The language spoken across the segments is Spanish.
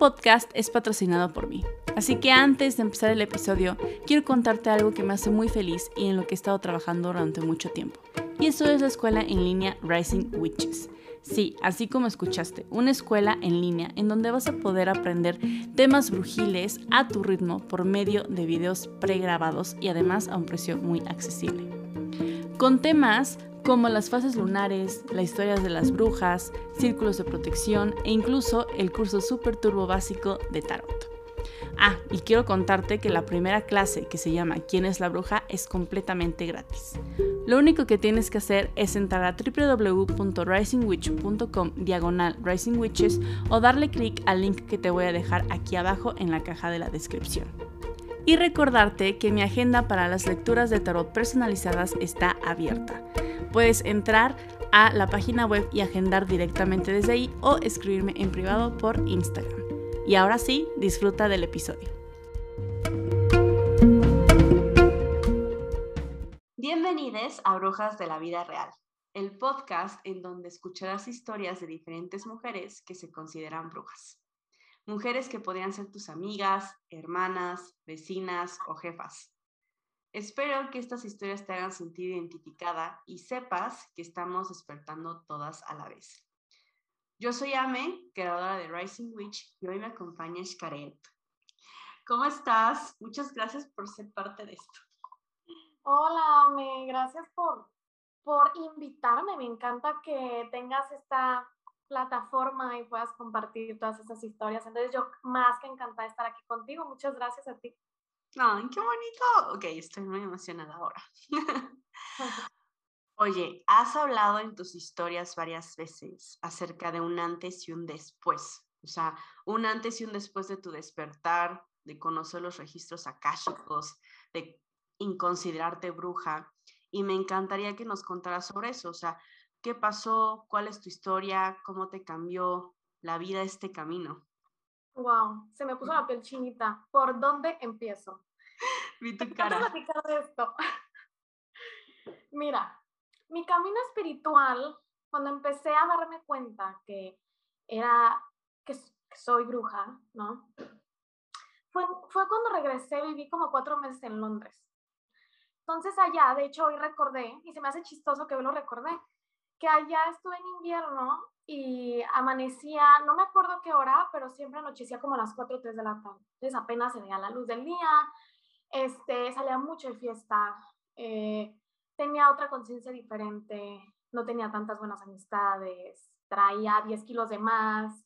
podcast es patrocinado por mí, así que antes de empezar el episodio, quiero contarte algo que me hace muy feliz y en lo que he estado trabajando durante mucho tiempo. Y eso es la escuela en línea Rising Witches. Sí, así como escuchaste, una escuela en línea en donde vas a poder aprender temas brujiles a tu ritmo por medio de videos pregrabados y además a un precio muy accesible. Con temas como las fases lunares, las historias de las brujas, círculos de protección e incluso el curso Super Turbo básico de Tarot. Ah, y quiero contarte que la primera clase que se llama ¿Quién es la bruja? es completamente gratis. Lo único que tienes que hacer es entrar a www.risingwitch.com diagonal risingwitches o darle clic al link que te voy a dejar aquí abajo en la caja de la descripción. Y recordarte que mi agenda para las lecturas de tarot personalizadas está abierta puedes entrar a la página web y agendar directamente desde ahí o escribirme en privado por Instagram. Y ahora sí, disfruta del episodio. Bienvenidos a Brujas de la Vida Real, el podcast en donde escucharás historias de diferentes mujeres que se consideran brujas. Mujeres que podrían ser tus amigas, hermanas, vecinas o jefas Espero que estas historias te hagan sentir identificada y sepas que estamos despertando todas a la vez. Yo soy Ame, creadora de Rising Witch, y hoy me acompaña Xcaret. ¿Cómo estás? Muchas gracias por ser parte de esto. Hola, Ame, gracias por, por invitarme. Me encanta que tengas esta plataforma y puedas compartir todas esas historias. Entonces, yo más que encantada de estar aquí contigo. Muchas gracias a ti. ¡Ay, qué bonito! Ok, estoy muy emocionada ahora. Oye, has hablado en tus historias varias veces acerca de un antes y un después. O sea, un antes y un después de tu despertar, de conocer los registros akáshicos, de inconsiderarte bruja. Y me encantaría que nos contaras sobre eso. O sea, ¿qué pasó? ¿Cuál es tu historia? ¿Cómo te cambió la vida este camino? Wow, se me puso la piel chinita. ¿Por dónde empiezo? Vi tu cara. platicar de esto. Mira, mi camino espiritual, cuando empecé a darme cuenta que era, que, soy bruja, ¿no? Fue, fue cuando regresé, viví como cuatro meses en Londres. Entonces allá, de hecho, hoy recordé, y se me hace chistoso que hoy lo recordé, que allá estuve en invierno y amanecía, no me acuerdo qué hora, pero siempre anochecía como a las 4 o 3 de la tarde. Entonces apenas se veía la luz del día, este, salía mucho de fiesta, eh, tenía otra conciencia diferente, no tenía tantas buenas amistades, traía 10 kilos de más,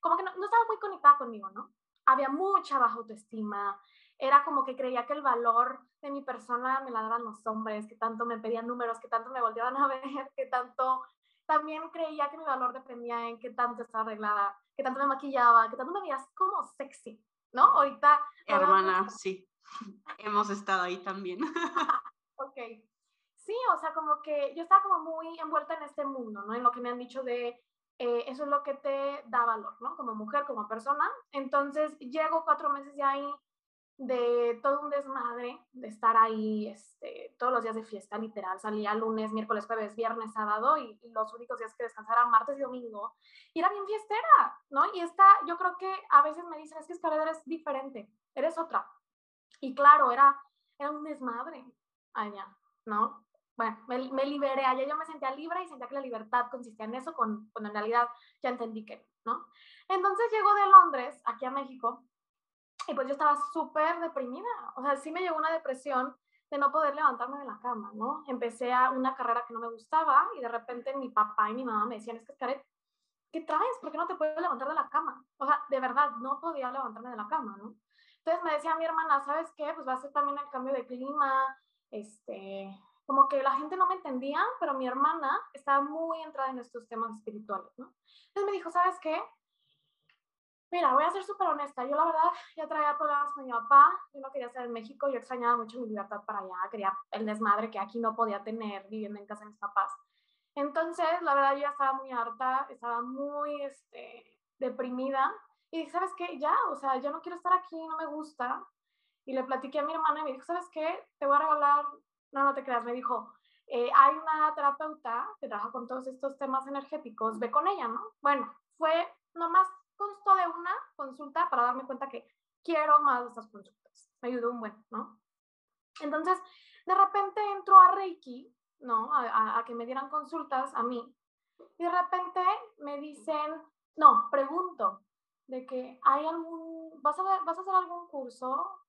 como que no, no estaba muy conectada conmigo, ¿no? Había mucha baja autoestima, era como que creía que el valor de mi persona me la daban los hombres, que tanto me pedían números, que tanto me volteaban a ver, que tanto también creía que mi valor dependía en qué tanto estaba arreglada, que tanto me maquillaba, que tanto me veías como sexy, ¿no? Ahorita... Hermana, sí, hemos estado ahí también. ok. Sí, o sea, como que yo estaba como muy envuelta en este mundo, ¿no? En lo que me han dicho de eh, eso es lo que te da valor, ¿no? Como mujer, como persona. Entonces, llego cuatro meses ya ahí de todo un desmadre, de estar ahí este, todos los días de fiesta, literal. Salía lunes, miércoles, jueves, viernes, sábado y, los únicos días que descansara martes y domingo. Y era bien fiestera, ¿no? Y esta, yo creo que a veces me dicen, es que Escalera eres diferente, eres otra. Y claro, era, era un desmadre allá, ¿no? Bueno, me, me, liberé, allá yo me sentía libre y sentía que la libertad consistía en eso, con, cuando en realidad ya entendí que, ¿no? Entonces llego de Londres, aquí a México, y pues yo estaba súper deprimida. O sea, sí me llegó una depresión de no poder levantarme de la cama, ¿no? Empecé a una carrera que no me gustaba y de repente mi papá y mi mamá me decían, es que Scarlett, ¿qué traes? ¿Por qué no te puedes levantar de la cama? O sea, de verdad, no podía levantarme de la cama, ¿no? Entonces me decía mi hermana, ¿sabes qué? Pues va a ser también el cambio de clima, este, como que la gente no me entendía, pero mi hermana estaba muy entrada en estos temas espirituales, ¿no? Entonces me dijo, ¿sabes qué? Mira, voy a ser súper honesta. Yo la verdad ya traía problemas con mi papá. Yo no quería estar en México. Yo extrañaba mucho mi libertad para allá. Quería el desmadre que aquí no podía tener viviendo en casa de mis papás. Entonces, la verdad, yo ya estaba muy harta. Estaba muy este, deprimida. Y dije, ¿sabes qué? Ya, o sea, yo no quiero estar aquí. No me gusta. Y le platiqué a mi hermana y me dijo, ¿sabes qué? Te voy a regalar... No, no te creas. Me dijo, eh, hay una terapeuta que trabaja con todos estos temas energéticos. Ve con ella, ¿no? Bueno, fue nomás constó de una consulta para darme cuenta que quiero más de estas consultas. Me ayudó un buen, ¿no? Entonces, de repente entro a Reiki, ¿no? A, a, que me dieran consultas a mí. Y de repente me dicen, no, pregunto, de que hay algún, ¿vas a, vas a hacer algún curso?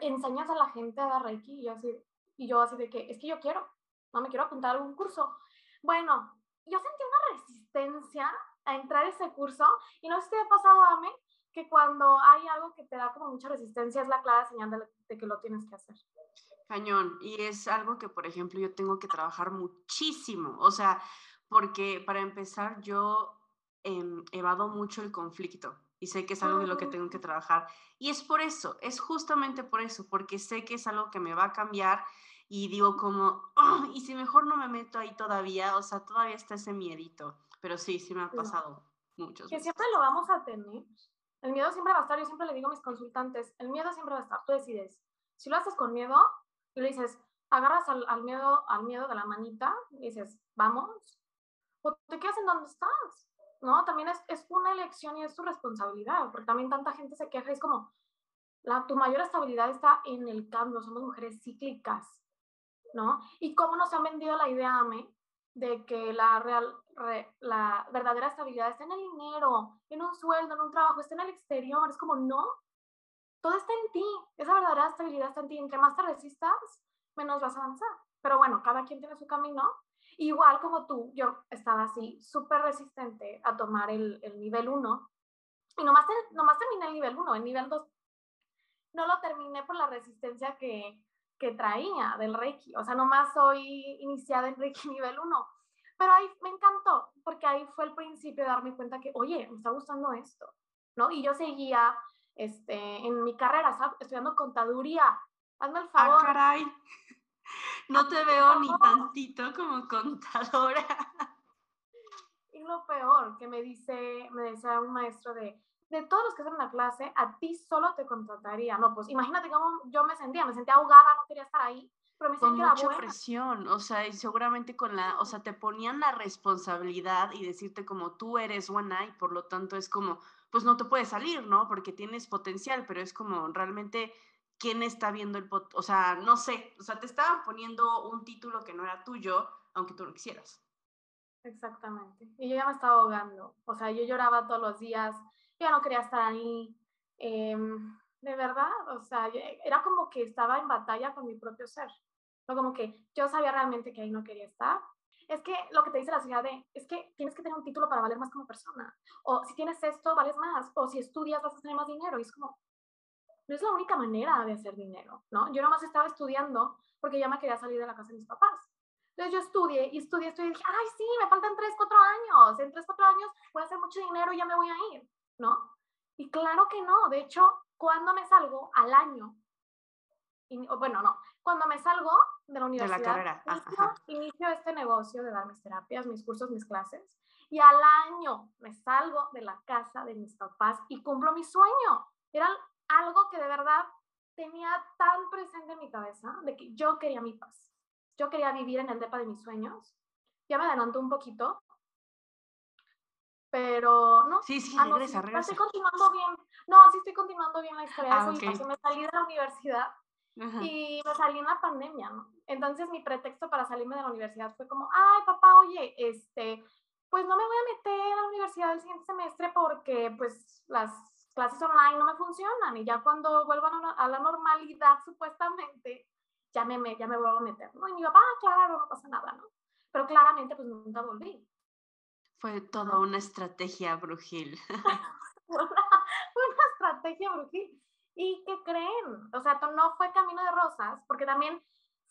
¿Enseñas a la gente a dar Reiki? Y yo, así, y yo así de que, es que yo quiero, no me quiero apuntar a algún curso. Bueno, yo sentí una resistencia a entrar a ese curso. Y no sé si te ha pasado a mí que cuando hay algo que te da como mucha resistencia es la clara señal de, que lo tienes que hacer. Cañón, y es algo que, por ejemplo, yo tengo que trabajar muchísimo, o sea, porque para empezar yo eh, evado mucho el conflicto y sé que es algo de lo que tengo que trabajar. Y es por eso, es justamente por eso, porque sé que es algo que me va a cambiar y digo como, y si mejor no me meto ahí todavía, o sea, todavía está ese miedito, pero sí, sí me ha pasado muchos. Que siempre lo vamos a tener. El miedo siempre va a estar, yo siempre le digo a mis consultantes, el miedo siempre va a estar, tú decides. Si lo haces con miedo y le dices, agarras al, al miedo, al miedo de la manita y dices, vamos, o te quedas en donde estás, ¿no? También es, es una elección y es tu responsabilidad, porque también tanta gente se queja, es como, la, tu mayor estabilidad está en el cambio, somos mujeres cíclicas, ¿no? Y cómo nos han vendido la idea, Ame, de que la, real, la verdadera estabilidad está en el dinero, en un sueldo, en un trabajo, está en el exterior. Es como, no, todo está en ti. Esa verdadera estabilidad está en ti. Entre más te resistas, menos vas a avanzar. Pero bueno, cada quien tiene su camino. Igual como tú, yo estaba así, súper resistente a tomar el, el nivel 1. Y nomás, nomás terminé el nivel 1, el nivel 2 no lo terminé por la resistencia que, que traía del Reiki. O sea, nomás soy iniciada en Reiki nivel 1. Pero ahí me encantó, porque ahí fue el principio de darme cuenta que, oye, me está gustando esto, ¿no? Y yo seguía este, en mi carrera, ¿sabes? estudiando contaduría. Hazme el ah, favor. Ah, caray. No te veo ni tantito como contadora. Y lo peor que me dice, me decía un maestro de, de todos los que están en la clase, a ti solo te contrataría. No, pues imagínate cómo yo me sentía, me sentía ahogada, no quería estar ahí, pero me con mucha presión, o sea, y seguramente con la, o sea, te ponían la responsabilidad y decirte como tú eres buena y por lo tanto es como, pues no te puedes salir, ¿no? Porque tienes potencial, pero es como realmente quién está viendo el pot, o sea, no sé, o sea, te estaban poniendo un título que no era tuyo, aunque tú lo quisieras. Exactamente. Y yo ya me estaba ahogando, o sea, yo lloraba todos los días, ya no quería estar ahí. Em, de verdad, o sea, era como que estaba en batalla con mi propio ser. No como que yo sabía realmente que ahí no quería estar. Es que lo que te dice la ciudad de, es que tienes que tener un título para valer más como persona. O si tienes esto, vales más. O si estudias, vas a tener más dinero. Y es como, no es la única manera de hacer dinero, ¿no? Yo nomás estaba estudiando porque ya me quería salir de la casa de mis papás. Entonces yo estudié y estudié, estudié y dije, ay, sí, me faltan 3, 4 años. En 3, 4 años voy a hacer mucho dinero y ya me voy a ir. ¿No? Y claro que no, de hecho, cuando me salgo al año, bueno, no, cuando me salgo de la universidad, de la carrera. Ah, inicio, este negocio de dar mis terapias, mis cursos, mis clases, y al año me salgo de la casa de mis papás y cumplo mi sueño. Era algo que de verdad tenía tan presente en mi cabeza de que yo quería mi paz. Yo quería vivir en el depa de mis sueños. Ya me adelanto un poquito, pero no. Sí, sí, ah, regresa, no, Estoy continuando bien. No, sí estoy continuando bien la historia. Ah, me salí de la universidad y me salí en la pandemia, ¿no? Entonces mi pretexto para salirme de la universidad fue como, ay, papá, oye, este, pues no me voy a meter a la universidad el siguiente semestre porque pues las clases online no me funcionan y ya cuando vuelvan a la normalidad supuestamente ya me, ya me vuelvo a meter, ¿no? Y mi papá, ah, claro, no pasa nada, ¿no? Pero claramente pues nunca volví. Fue toda una estrategia brujil. una, estrategia brujil. ¿Y qué creen? O sea, no fue camino de rosas, porque también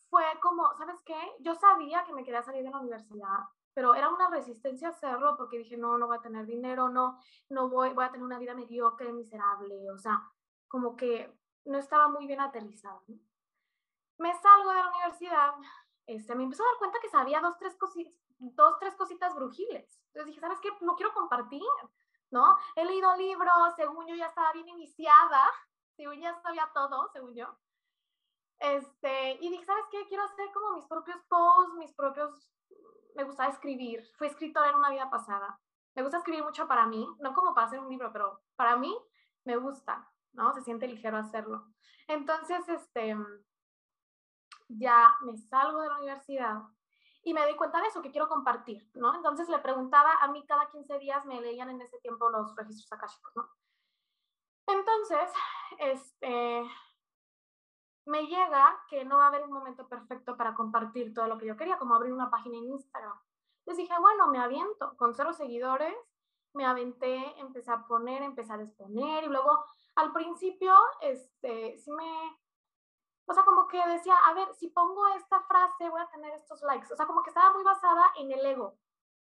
fue como, ¿sabes qué? Yo sabía que me quería salir de la universidad, pero era una resistencia a hacerlo porque dije, no, no voy a tener dinero, no, no voy, voy a tener una vida mediocre, miserable, o sea, como que no estaba muy bien aterrizada. Me salgo de la universidad, este, me empezó a dar cuenta que sabía dos, tres cositas, dos, tres cositas brujiles. Entonces dije, ¿sabes qué? No quiero compartir, ¿no? He leído libros, según yo ya estaba bien iniciada, según ya sabía todo, según yo. Este, y dije, ¿sabes qué? Quiero hacer como mis propios posts, mis propios... Me gustaba escribir. Fui escritora en una vida pasada. Me gusta escribir mucho para mí, no como para hacer un libro, pero para mí me gusta, ¿no? Se siente ligero hacerlo. Entonces, este, ya me salgo de la universidad y me doy cuenta de eso, que quiero compartir, ¿no? Entonces le preguntaba, a mí cada 15 días me leían en ese tiempo los registros akáshicos, ¿no? Entonces, este, me llega que no va a haber un momento perfecto para compartir todo lo que yo quería, como abrir una página en Instagram. Les dije, bueno, me aviento, con cero seguidores, me aventé, empecé a poner, empecé a exponer y luego al principio, este, sí me, o sea, como que decía, a ver, si pongo esta frase voy a tener estos likes, o sea, como que estaba muy basada en el ego,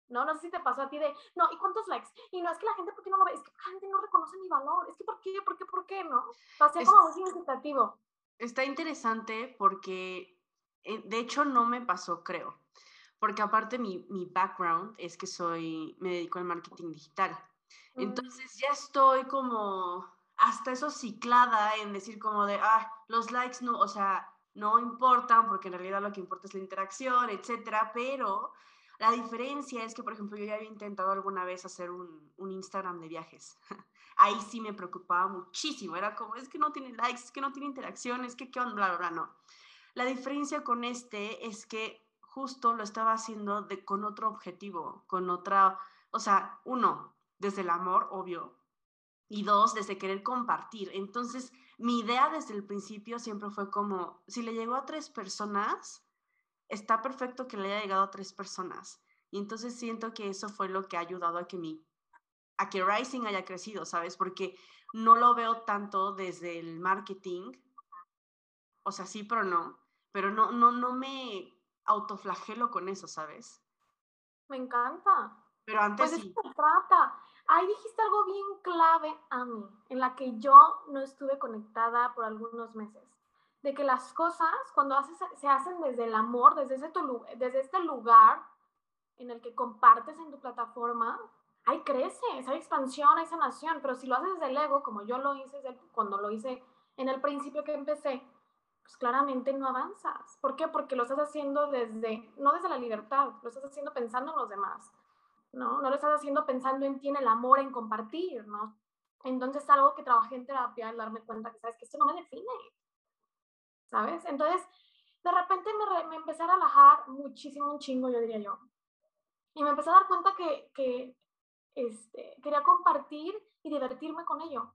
¿no? No sé si te pasó a ti de, no, ¿y cuántos likes? Y no, es que la gente, ¿por qué no lo ve? Es que la gente no reconoce mi valor, es que ¿por qué? ¿Por qué? ¿Por qué? ¿No? O sea, como muy significativo. Está interesante porque, eh, de hecho, no me pasó, creo, porque aparte mi, mi background es que soy, me dedico al marketing digital. Mm. Entonces ya estoy como hasta eso ciclada en decir como de, ah, los likes no, o sea, no importan porque en realidad lo que importa es la interacción, etcétera, pero la diferencia es que, por ejemplo, yo ya había intentado alguna vez hacer un, un Instagram de viajes. Ahí sí me preocupaba muchísimo. Era como, es que no tiene likes, es que no tiene interacción, es que qué onda, bla, bla, no. La diferencia con este es que justo lo estaba haciendo de, con otro objetivo, con otra, o sea, uno, desde el amor, obvio, y dos, desde querer compartir. Entonces, mi idea desde el principio siempre fue como, si le llegó a tres personas, está perfecto que le haya llegado a tres personas. Y entonces siento que eso fue lo que ha ayudado a que mi, a que Rising haya crecido, ¿sabes? Porque no lo veo tanto desde el marketing, o sea, sí, pero no, pero no, no, no me autoflagelo con eso, ¿sabes? Me encanta. Pero antes pues sí. se trata. Ahí dijiste algo bien clave a mí, en la que yo no estuve conectada por algunos meses de que las cosas cuando haces, se hacen desde el amor, desde, ese desde este lugar en el que compartes en tu plataforma, ahí creces, hay expansión, hay sanación, pero si lo haces desde el ego, como yo lo hice cuando lo hice en el principio que empecé, pues claramente no avanzas. ¿Por qué? Porque lo estás haciendo desde, no desde la libertad, lo estás haciendo pensando en los demás, ¿no? No lo estás haciendo pensando en ti, en el amor, en compartir, ¿no? Entonces, algo que trabajé en terapia, el darme cuenta que, ¿sabes? Que esto no me define, ¿sabes? Entonces, de repente me, me, empecé a relajar muchísimo, un chingo, yo diría yo. Y me empecé a dar cuenta que, que este, quería compartir y divertirme con ello.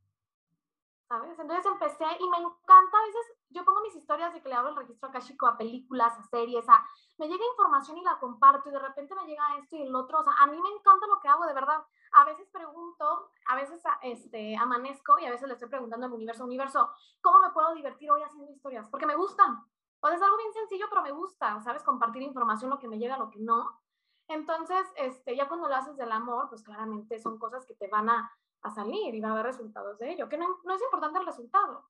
¿Sabes? Entonces empecé y me encanta a veces, yo pongo mis historias de que le abro el registro akashico a películas, a series, a, me llega información y la comparto y de repente me llega esto y el otro, o sea, a mí me encanta lo que hago, de verdad. A veces pregunto, a veces este, amanezco y a veces le estoy preguntando al universo, universo, ¿cómo me puedo divertir hoy haciendo historias? Porque me gustan. O es algo bien sencillo, pero me gusta, ¿sabes? Compartir información, lo que me llega, lo que no. Entonces, este, ya cuando lo haces del amor, pues claramente son cosas que te van a, a salir y va a haber resultados de ello, que no, no, es importante el resultado,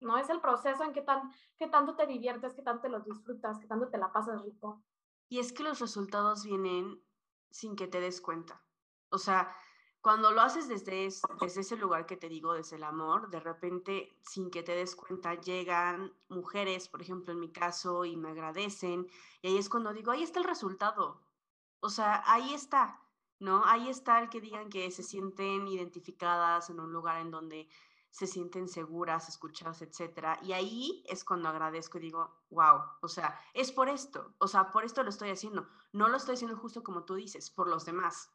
no es el proceso en que, tan, que tanto te diviertes, que tanto los disfrutas, que tanto te la pasas rico. Y es que los resultados vienen sin que te des cuenta. O sea, cuando lo haces desde, desde ese lugar que te digo, desde el amor, de repente, sin que te des cuenta, llegan mujeres, por ejemplo, en mi caso, y me agradecen, y ahí es cuando digo, ahí está el resultado. O sea, ahí está. ¿No? Ahí está el que digan que se sienten identificadas en un lugar en donde se sienten seguras, escuchadas, etcétera. Y ahí es cuando agradezco y digo, wow, o sea, es por esto, o sea, por esto lo estoy haciendo. No lo estoy haciendo justo como tú dices, por los demás.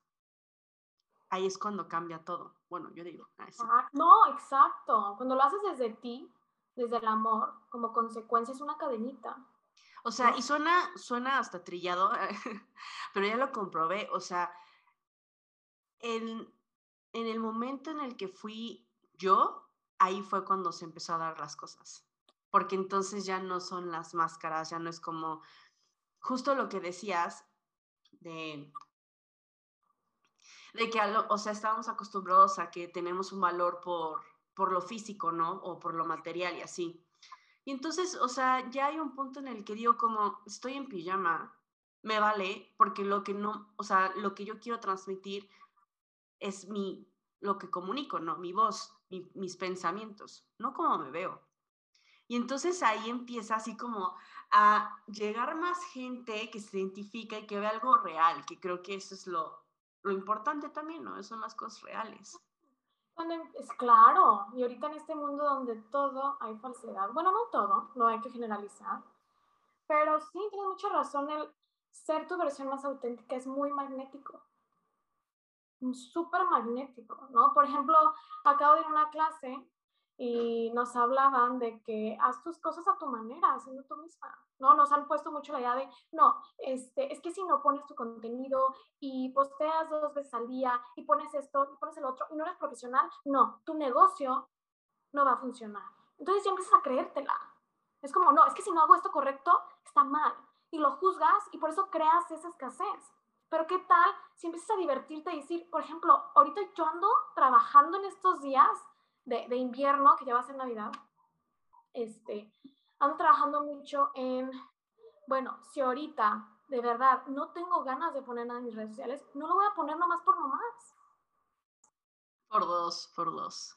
Ahí es cuando cambia todo. Bueno, yo digo. Ah, no, exacto. Cuando lo haces desde ti, desde el amor, como consecuencia es una cadenita. O sea, y suena, suena hasta trillado, pero ya lo comprobé. O sea, en, en el momento en el que fui yo, ahí fue cuando se empezó a dar las cosas. Porque entonces ya no son las máscaras, ya no es como justo lo que decías de, de que, o sea, estábamos acostumbrados a que tenemos un valor por, por lo físico, ¿no? O por lo material y así. Y entonces, o sea, ya hay un punto en el que digo como, estoy en pijama, me vale, porque lo que no, o sea, lo que yo quiero transmitir es mi, lo que comunico, ¿no? Mi voz, mis pensamientos, no como me veo. Y entonces ahí empieza así como a llegar más gente que se identifica y que ve algo real, que creo que eso es lo, lo importante también, ¿no? Son las cosas reales. Cuando, em, es claro, y ahorita en este mundo donde todo hay falsedad, bueno, no todo, no hay que generalizar, pero sí, tienes mucha razón, el ser tu versión más auténtica es muy magnético, súper magnético, ¿no? Por ejemplo, acabo de ir a una clase y nos hablaban de que haz tus cosas a tu manera, haciendo tú misma, ¿no? Nos han puesto mucho la idea de, no, este, es que si no pones tu contenido y posteas dos veces al día y pones esto y pones el otro y no eres profesional, no, tu negocio no va a funcionar. Entonces ya empiezas a creértela. Es como, no, es que si no hago esto correcto, está mal. Y lo juzgas y por eso creas esa escasez. Pero ¿qué tal si empiezas a divertirte y decir, por ejemplo, ahorita yo ando trabajando en estos días de, de invierno, que ya va a ser Navidad, este, ando trabajando mucho en, bueno, si ahorita de verdad no tengo ganas de poner nada en mis redes sociales, no lo voy a poner nomás por nomás. Por dos, por dos.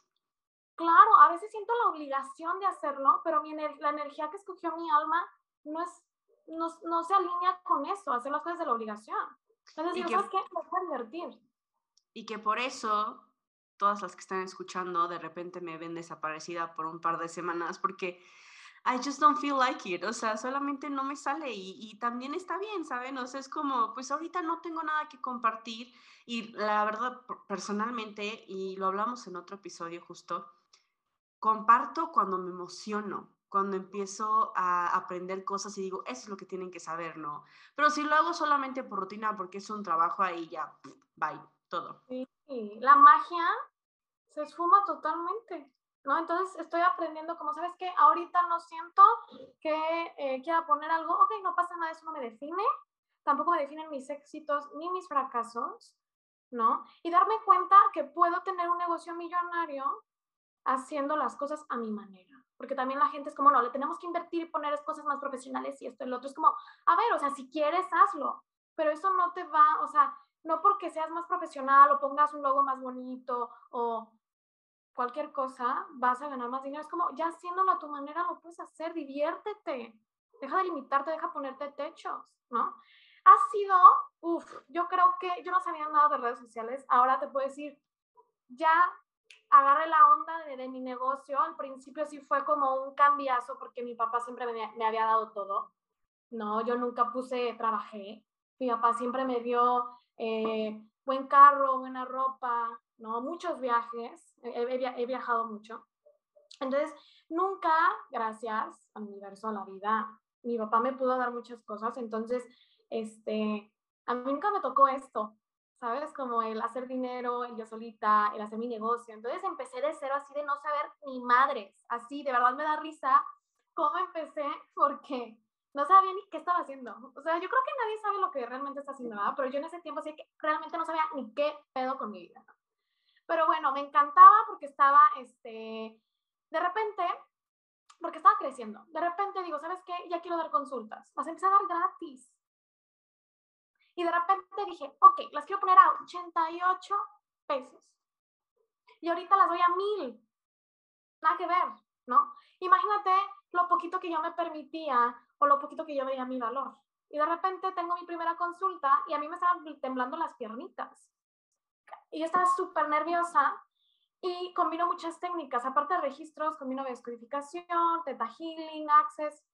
Claro, a veces siento la obligación de hacerlo, pero mi la energía que escogió mi alma no es, no, no se alinea con eso, hacer las cosas de la obligación. Me voy a divertir. Y que por eso todas las que están escuchando de repente me ven desaparecida por un par de semanas porque I just don't feel like it, o sea, solamente no me sale y, y, también está bien, ¿saben? O sea, es como, pues ahorita no tengo nada que compartir y la verdad, personalmente, y lo hablamos en otro episodio justo, comparto cuando me emociono, cuando empiezo a aprender cosas y digo, eso es lo que tienen que saber, ¿no? Pero si lo hago solamente por rutina, porque es un trabajo ahí, ya, bye, todo. Sí, la magia se esfuma totalmente, ¿no? Entonces estoy aprendiendo, como sabes que ahorita no siento que eh, quiera poner algo, ok, no pasa nada, eso no me define, tampoco me definen mis éxitos ni mis fracasos, ¿no? Y darme cuenta que puedo tener un negocio millonario haciendo las cosas a mi manera. Porque también la gente es como, no, le tenemos que invertir y poner cosas más profesionales y esto y lo otro. Es como, a ver, o sea, si quieres, hazlo. Pero eso no te va, o sea, no porque seas más profesional o pongas un logo más bonito o cualquier cosa, vas a ganar más dinero. Es como, ya haciéndolo a tu manera lo puedes hacer, diviértete. Deja de limitarte, deja ponerte techos, ¿no? Ha sido, uff, yo creo que yo no sabía nada de redes sociales. Ahora te puedo decir, ya agarré la onda de, mi negocio. Al principio sí fue como un cambiazo porque mi papá siempre me, me había dado todo. No, yo nunca puse, trabajé. Mi papá siempre me dio eh, buen carro, buena ropa, ¿no? Muchos viajes, he, viajado mucho. Entonces, nunca, gracias al universo, a la vida, mi papá me pudo dar muchas cosas, entonces, este, a mí nunca me tocó esto, ¿sabes? Como el hacer dinero, el yo solita, el hacer mi negocio. Entonces empecé de cero así de no saber ni madres, así, de verdad me da risa cómo empecé, porque no sabía ni qué estaba haciendo. O sea, yo creo que nadie sabe lo que realmente está haciendo, ¿verdad? Pero yo en ese tiempo sí que realmente no sabía ni qué pedo con mi vida. Pero bueno, me encantaba porque estaba, este, de repente, porque estaba creciendo. De repente digo, ¿sabes qué? Ya quiero dar consultas. Vas a empezar a dar gratis. Y de repente dije, ok, las quiero poner a 88 pesos. Y ahorita las doy a mil. Nada que ver, ¿no? Imagínate lo poquito que yo me permitía o lo poquito que yo veía mi valor. Y de repente tengo mi primera consulta y a mí me estaban temblando las piernitas. Y yo estaba súper nerviosa y combino muchas técnicas. Aparte de registros, combino descodificación, teta healing, access.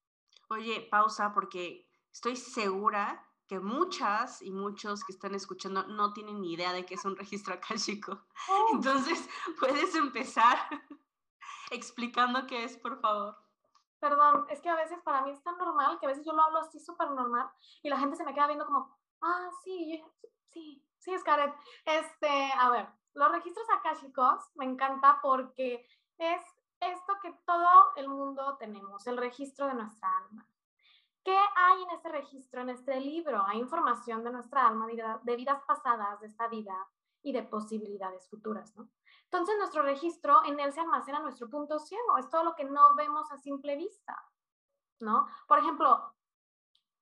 Oye, pausa porque estoy segura que muchas y muchos que están escuchando no tienen ni idea de qué es un registro akáshico. Oh. Entonces, puedes empezar explicando qué es, por favor. Perdón, es que a veces para mí es tan normal que a veces yo lo hablo así súper normal y la gente se me queda viendo como, ah, sí, sí, sí, Scarlett. Este, a ver, los registros akáshicos me encanta porque es esto que todo el mundo tenemos, el registro de nuestra alma. ¿Qué hay en este registro, en este libro? Hay información de nuestra alma, de vidas pasadas, de esta vida y de posibilidades futuras, ¿no? Entonces, nuestro registro, en él se almacena nuestro punto ciego, es todo lo que no vemos a simple vista, ¿no? Por ejemplo,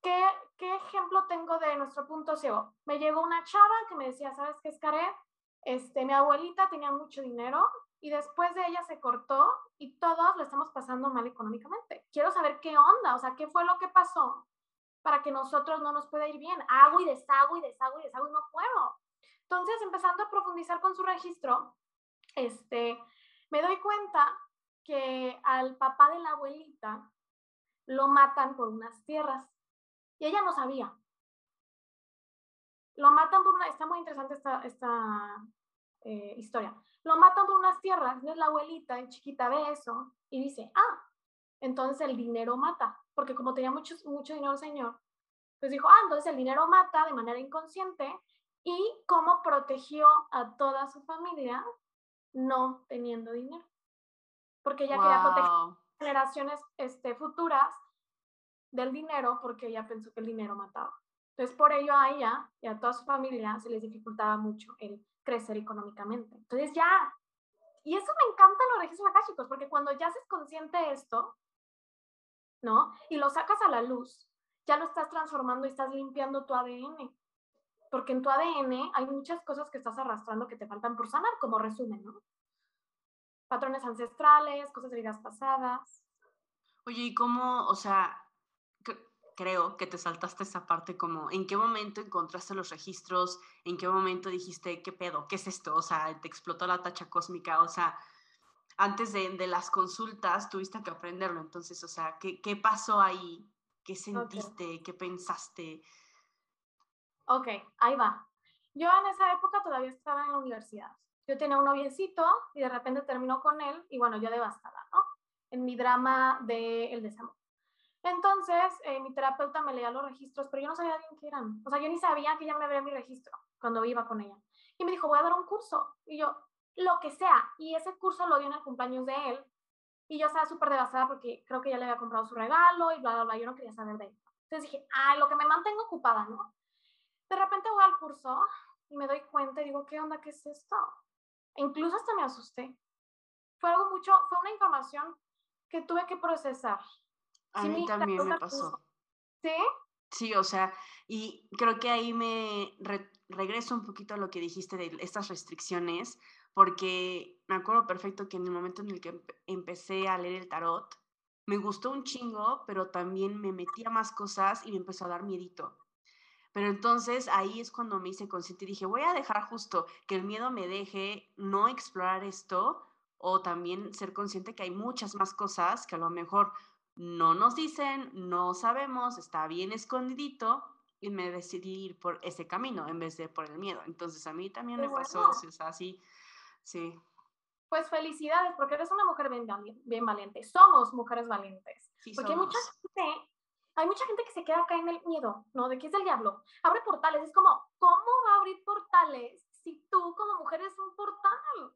¿qué, qué ejemplo tengo de nuestro punto ciego? Me llegó una chava que me decía, ¿sabes qué es Caret? Este, mi abuelita tenía mucho dinero y después de ella se cortó y todos lo estamos pasando mal económicamente. Quiero saber qué onda, o sea, qué fue lo que pasó para que nosotros no nos pueda ir bien. Hago y deshago y deshago y deshago y no puedo. Entonces, empezando a profundizar con su registro, este, me doy cuenta que al papá de la abuelita lo matan por unas tierras y ella no sabía. Lo matan por una, está muy interesante esta, esta eh, historia. Lo matan por unas tierras, entonces la abuelita en chiquita ve eso y dice, ah, entonces el dinero mata, porque como tenía mucho, mucho dinero el señor, pues dijo, ah, entonces el dinero mata de manera inconsciente y cómo protegió a toda su familia no teniendo dinero. Porque ella quería proteger generaciones este, futuras del dinero porque ella pensó que el dinero mataba. Entonces, por ello a ella y a toda su familia se les dificultaba mucho el crecer económicamente. Entonces, ya. Y eso me encanta los registros akáshicos, porque cuando ya haces consciente de esto, ¿no? Y lo sacas a la luz, ya lo estás transformando y estás limpiando tu ADN. Porque en tu ADN hay muchas cosas que estás arrastrando que te faltan por sanar, como resumen, ¿no? Patrones ancestrales, cosas de vidas pasadas. Oye, ¿y cómo, o sea, creo que te saltaste esa parte como, ¿en qué momento encontraste los registros? ¿En qué momento dijiste, qué pedo? ¿Qué es esto? O sea, te explotó la tacha cósmica, o sea, antes de, de las consultas tuviste que aprenderlo, entonces, o sea, ¿qué, qué pasó ahí? ¿Qué sentiste? ¿Qué pensaste? Ok, ahí va. Yo en esa época todavía estaba en la universidad. Yo tenía un noviecito y de repente terminó con él y bueno, yo devastada, ¿no? En mi drama de el desamor. Entonces, eh, mi terapeuta me leía los registros, pero yo no sabía bien qué eran. O sea, yo ni sabía que ella me abría mi registro cuando iba con ella. Y me dijo, voy a dar un curso. Y yo, lo que sea. Y ese curso lo dio en el cumpleaños de él. Y yo estaba súper devastada porque creo que ya le había comprado su regalo y bla, bla, bla. Yo no quería saber de él. Entonces dije, ay, lo que me mantengo ocupada, ¿no? De repente voy al curso y me doy cuenta y digo, ¿qué onda? ¿Qué es esto? E incluso hasta me asusté. Fue algo mucho, fue una información que tuve que procesar. A mí también me pasó. ¿Sí? Sí, o sea, y creo que ahí me regreso un poquito a lo que dijiste de estas restricciones, porque me acuerdo perfecto que en el momento en el que empecé a leer el tarot, me gustó un chingo, pero también me metía más cosas y me empezó a dar miedito. Pero entonces ahí es cuando me hice consciente y dije, voy a dejar justo que el miedo me deje no explorar esto o también ser consciente que hay muchas más cosas que a lo mejor no nos dicen, no sabemos, está bien escondidito y me decidí ir por ese camino en vez de por el miedo. Entonces a mí también me pasó, o sea, así Sí. Pues felicidades, porque eres una mujer bien, bien valiente. Somos mujeres valientes. porque hay mucha gente, hay mucha gente que se queda acá en el miedo, ¿no? De que es el diablo. Abre portales. Es como, ¿cómo va a abrir portales si tú como mujer eres un portal?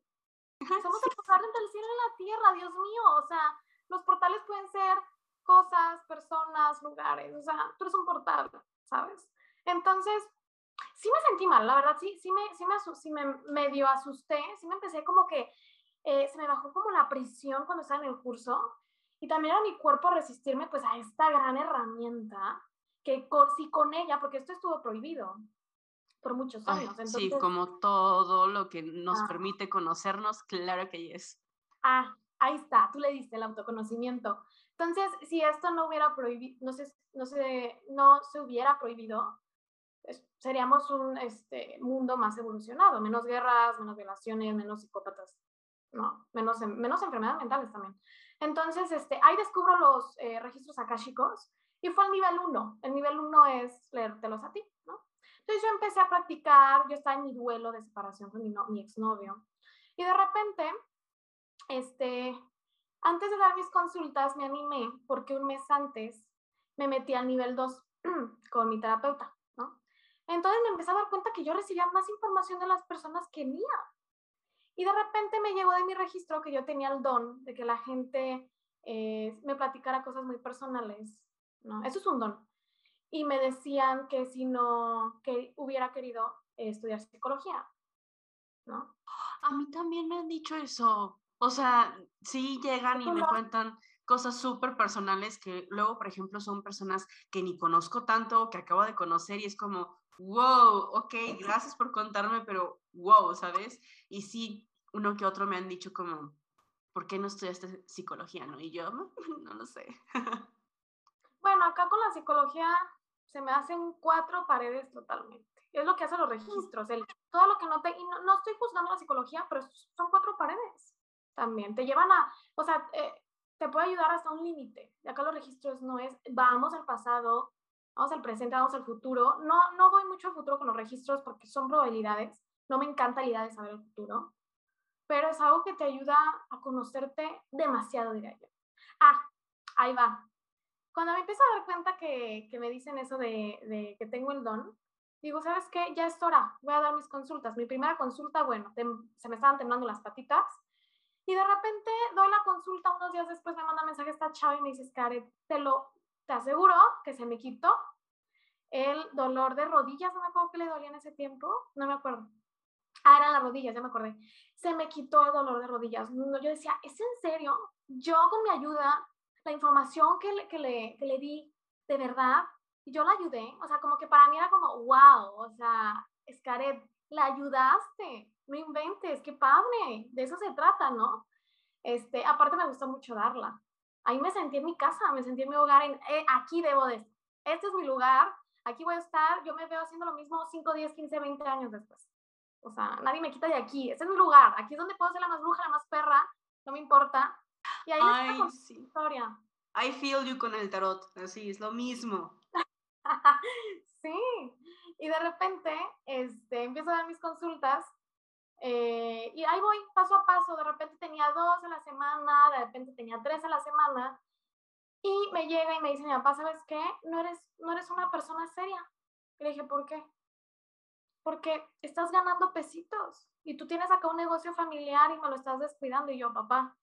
Somos el portal entre el cielo y la tierra, Dios mío. O sea, los portales pueden ser cosas, personas, lugares. O sea, tú eres un portal, ¿sabes? Entonces, sí me sentí mal, la verdad, sí, sí me, sí me, sí me medio asusté, sí me empecé como que eh, se me bajó como la prisión cuando estaba en el curso y también a mi cuerpo resistirme pues a esta gran herramienta que sí con ella, porque esto estuvo prohibido por muchos años. sí, como todo lo que nos ah. permite conocernos, claro que es. Ah, ahí está, tú le diste el autoconocimiento. Entonces, si esto no hubiera prohibido, no se, no se, no se hubiera prohibido, seríamos un este, mundo más evolucionado, menos guerras, menos violaciones, menos psicópatas, no, menos, menos enfermedades mentales también. Entonces, este, ahí descubro los eh, registros akáshicos y fue el nivel 1. El nivel 1 es leértelos a ti. Entonces yo empecé a practicar, yo estaba en mi duelo de separación con mi exnovio y de repente, este, antes de dar mis consultas me animé porque un mes antes me metí al nivel 2 con mi terapeuta. Entonces me empecé a dar cuenta que yo recibía más información de las personas que mía. Y de repente me llegó de mi registro que yo tenía el don de que la gente eh, me platicara cosas muy personales, ¿no? Eso es un don. Y me decían que si no, que hubiera querido estudiar psicología, ¿no? A mí también me han dicho eso. O sea, sí llegan y me cuentan cosas súper personales que luego, por ejemplo, son personas que ni conozco tanto, que acabo de conocer y es como, wow, ok, gracias por contarme, pero wow, ¿sabes? Y sí, uno que otro me han dicho como, ¿por qué no estudiaste psicología, no? Y yo, no, lo sé. bueno, acá con la psicología se me hacen cuatro paredes totalmente. Es lo que hacen los registros, el, todo lo que no te... Y no, no estoy juzgando la psicología, pero son cuatro paredes también. Te llevan a... O sea, eh, te puede ayudar hasta un límite. Y acá los registros no es, vamos al pasado, vamos al presente, vamos al futuro. No, no voy mucho al futuro con los registros porque son probabilidades. No me encanta la idea de saber el futuro, pero es algo que te ayuda a conocerte demasiado, diría yo. Ah, ahí va cuando me empiezo a dar cuenta que, que me dicen eso de, de, que tengo el don, digo, ¿sabes qué? Ya es hora, voy a dar mis consultas. Mi primera consulta, bueno, se me estaban temblando las patitas. Y de repente doy la consulta, unos días después me manda mensaje esta chava y me dice, Karen, te lo, te aseguro que se me quitó el dolor de rodillas, no me acuerdo qué le dolía en ese tiempo, no me acuerdo. Ah, eran las rodillas, ya me acordé. Se me quitó el dolor de rodillas. Yo decía, ¿es en serio? Yo con mi ayuda la información que le, que le, que le di, de verdad, yo la ayudé, o sea, como que para mí era como, wow, o sea, Scaret, la ayudaste, no inventes, qué padre, de eso se trata, ¿no? Este, aparte me gustó mucho darla. Ahí me sentí en mi casa, me sentí en mi hogar, en, eh, aquí debo de este es mi lugar, aquí voy a estar, yo me veo haciendo lo mismo 5, 10, 15, 20 años después. O sea, nadie me quita de aquí, este es mi lugar, aquí es donde puedo ser la más bruja, la más perra, no me importa, y ahí Ay, está sí. historia. I feel you con el tarot, así, es lo mismo. sí, y de repente este, empiezo a dar mis consultas eh, y ahí voy paso a paso, de repente tenía dos a la semana, de repente tenía tres a la semana y me llega y me dice mi papá, ¿sabes qué? No eres, no eres una persona seria. Y le dije, ¿por qué? Porque estás ganando pesitos y tú tienes acá un negocio familiar y me lo estás descuidando. Y yo, papá,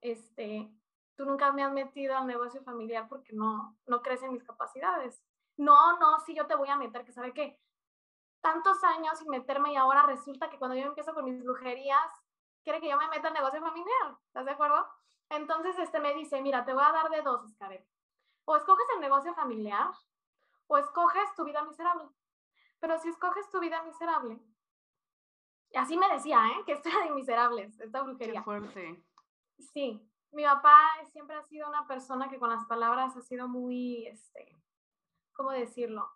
este, tú nunca me has metido al negocio familiar porque no, no crees en mis capacidades. No, no, sí, yo te voy a meter, que sabe que tantos años sin meterme y ahora resulta que cuando yo empiezo con mis brujerías, quiere que yo me meta al negocio familiar, ¿estás de acuerdo? Entonces, este me dice, mira, te voy a dar de dos, Scarlett. O escoges el negocio familiar o escoges tu vida miserable. Pero si escoges tu vida miserable, así me decía, ¿eh? Que esto era de miserables, esta brujería. Qué fuerte. Sí, mi papá siempre ha sido una persona que con las palabras ha sido muy, este, ¿cómo decirlo?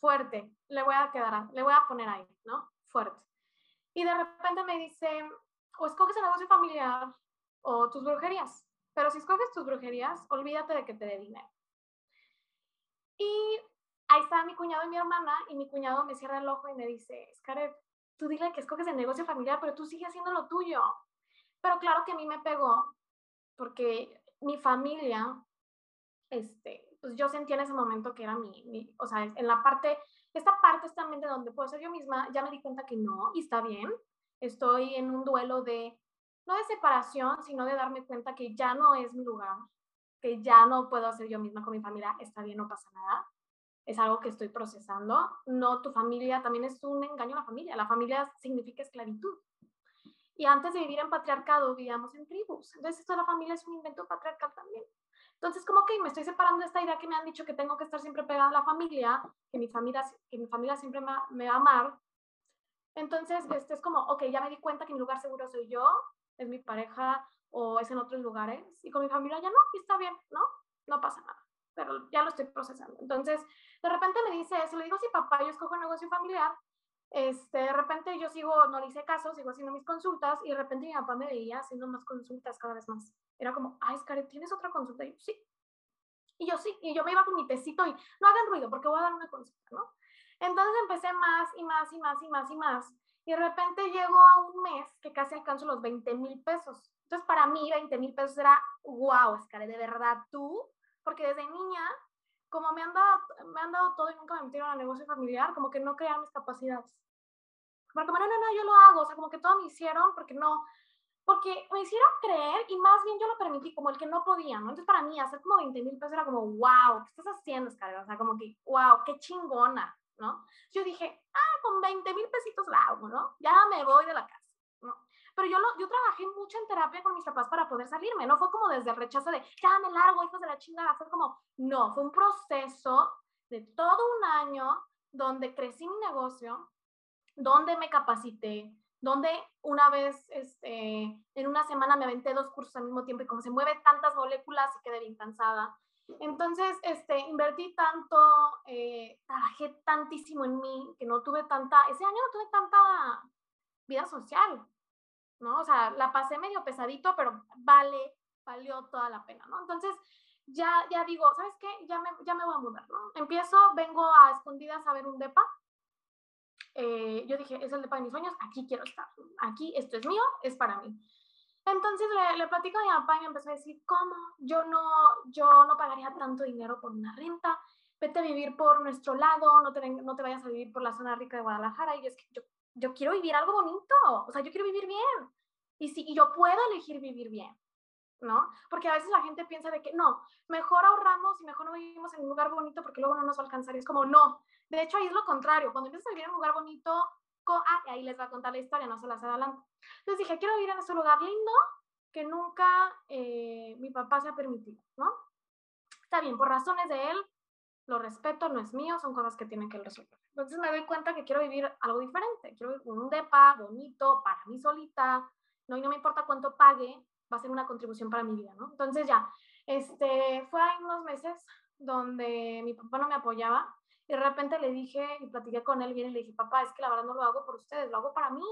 Fuerte. Le voy a quedar, le voy a poner ahí, ¿no? Fuerte. Y de repente me dice, o escoges el negocio familiar o tus brujerías. Pero si escoges tus brujerías, olvídate de que te dé dinero. Y ahí está mi cuñado y mi hermana, y mi cuñado me cierra el ojo y me dice, Scarlett, tú dile que escoges el negocio familiar, pero tú sigues haciendo lo tuyo. Pero claro que a mí me pegó, porque mi familia, este, pues yo sentía en ese momento que era mi, o sea, en la parte, esta parte es también de donde puedo ser yo misma, ya me di cuenta que no, y está bien, estoy en un duelo de, no de separación, sino de darme cuenta que ya no es mi lugar, que ya no puedo ser yo misma con mi familia, está bien, no pasa nada, es algo que estoy procesando, no, tu familia también es un engaño a la familia, la familia significa esclavitud, y antes de vivir en patriarcado, vivíamos en tribus. Entonces, esto de la familia es un invento patriarcal también. Entonces, como que me estoy separando de esta idea que me han dicho que tengo que estar siempre pegada a la familia, que mi familia, que mi familia siempre me, va a amar. Entonces, este es como, ok, ya me di cuenta que mi lugar seguro soy yo, es mi pareja o es en otros lugares. Y con mi familia ya no, y está bien, ¿no? No pasa nada. Pero ya lo estoy procesando. Entonces, de repente me dice eso, le digo, sí, papá, yo escojo un negocio familiar, este, de repente yo sigo, no le hice caso, sigo haciendo mis consultas y de repente mi papá me veía haciendo más consultas cada vez más. Era como, ay, Scarlett, ¿tienes otra consulta? Y yo, sí. Y yo, sí. Y yo me iba con mi tecito y no hagan ruido porque voy a dar una consulta, ¿no? Entonces empecé más y más y más y más y más. Y de repente llego a un mes que casi alcanzo los 20 mil pesos. Entonces para mí 20 mil pesos era, wow, Scarlett, de verdad tú, porque desde niña como me han dado, me han dado todo y nunca me metieron al negocio familiar, como que no crean mis capacidades. Porque, no, no, no, yo lo hago, o sea, como que todo me hicieron porque no, porque me hicieron creer y más bien yo lo permití como el que no podía, ¿no? Entonces para mí hacer como 20 mil pesos era como, wow, ¿qué estás haciendo, Scarlett? O sea, como que, wow, qué chingona, ¿no? Yo dije, ah, con 20 mil pesitos la hago, ¿no? Ya me voy de la casa pero yo, lo, yo trabajé mucho en terapia con mis papás para poder salirme, no fue como desde el rechazo de, ya me largo, hijos de la chingada, fue como, no, fue un proceso de todo un año donde crecí mi negocio, donde me capacité, donde una vez este, en una semana me aventé dos cursos al mismo tiempo y como se mueven tantas moléculas y quedé bien cansada. Entonces, este, invertí tanto, eh, trabajé tantísimo en mí que no tuve tanta, ese año no tuve tanta vida social, ¿no? O sea, la pasé medio pesadito, pero vale, valió toda la pena, ¿no? Entonces, ya, ya digo, ¿sabes qué? Ya me, ya me voy a mudar, ¿no? Empiezo, vengo a escondidas a ver un DEPA. Eh, yo dije, es el DEPA de mis sueños, aquí quiero estar, aquí esto es mío, es para mí. Entonces le, le platico a mi papá y me empezó a decir, ¿cómo? Yo no, yo no pagaría tanto dinero por una renta, vete a vivir por nuestro lado, no te, no te vayas a vivir por la zona rica de Guadalajara. Y es que yo, yo quiero vivir algo bonito, o sea, yo quiero vivir bien. Y, si, y yo puedo elegir vivir bien. ¿No? Porque a veces la gente piensa de que no, mejor ahorramos y mejor no vivimos en un lugar bonito porque luego no nos va a alcanzar. Y es como, no. De hecho, ahí es lo contrario. Cuando empiezas a vivir en un lugar bonito, ah, ahí les va a contar la historia, no se las adelanto. Entonces dije, quiero vivir en ese lugar lindo que nunca eh, mi papá se ha permitido, ¿no? Está bien, por razones de él, lo respeto, no es mío, son cosas que tienen que resolver. Entonces me doy cuenta que quiero vivir algo diferente, quiero vivir un depa bonito, para mí solita, no, y no me importa cuánto pague, va a ser una contribución para mi vida, ¿no? Entonces ya, este, fue ahí unos meses donde mi papá no me apoyaba y de repente le dije y platiqué con él bien y le dije, papá, es que la verdad no lo hago por ustedes, lo hago para mí,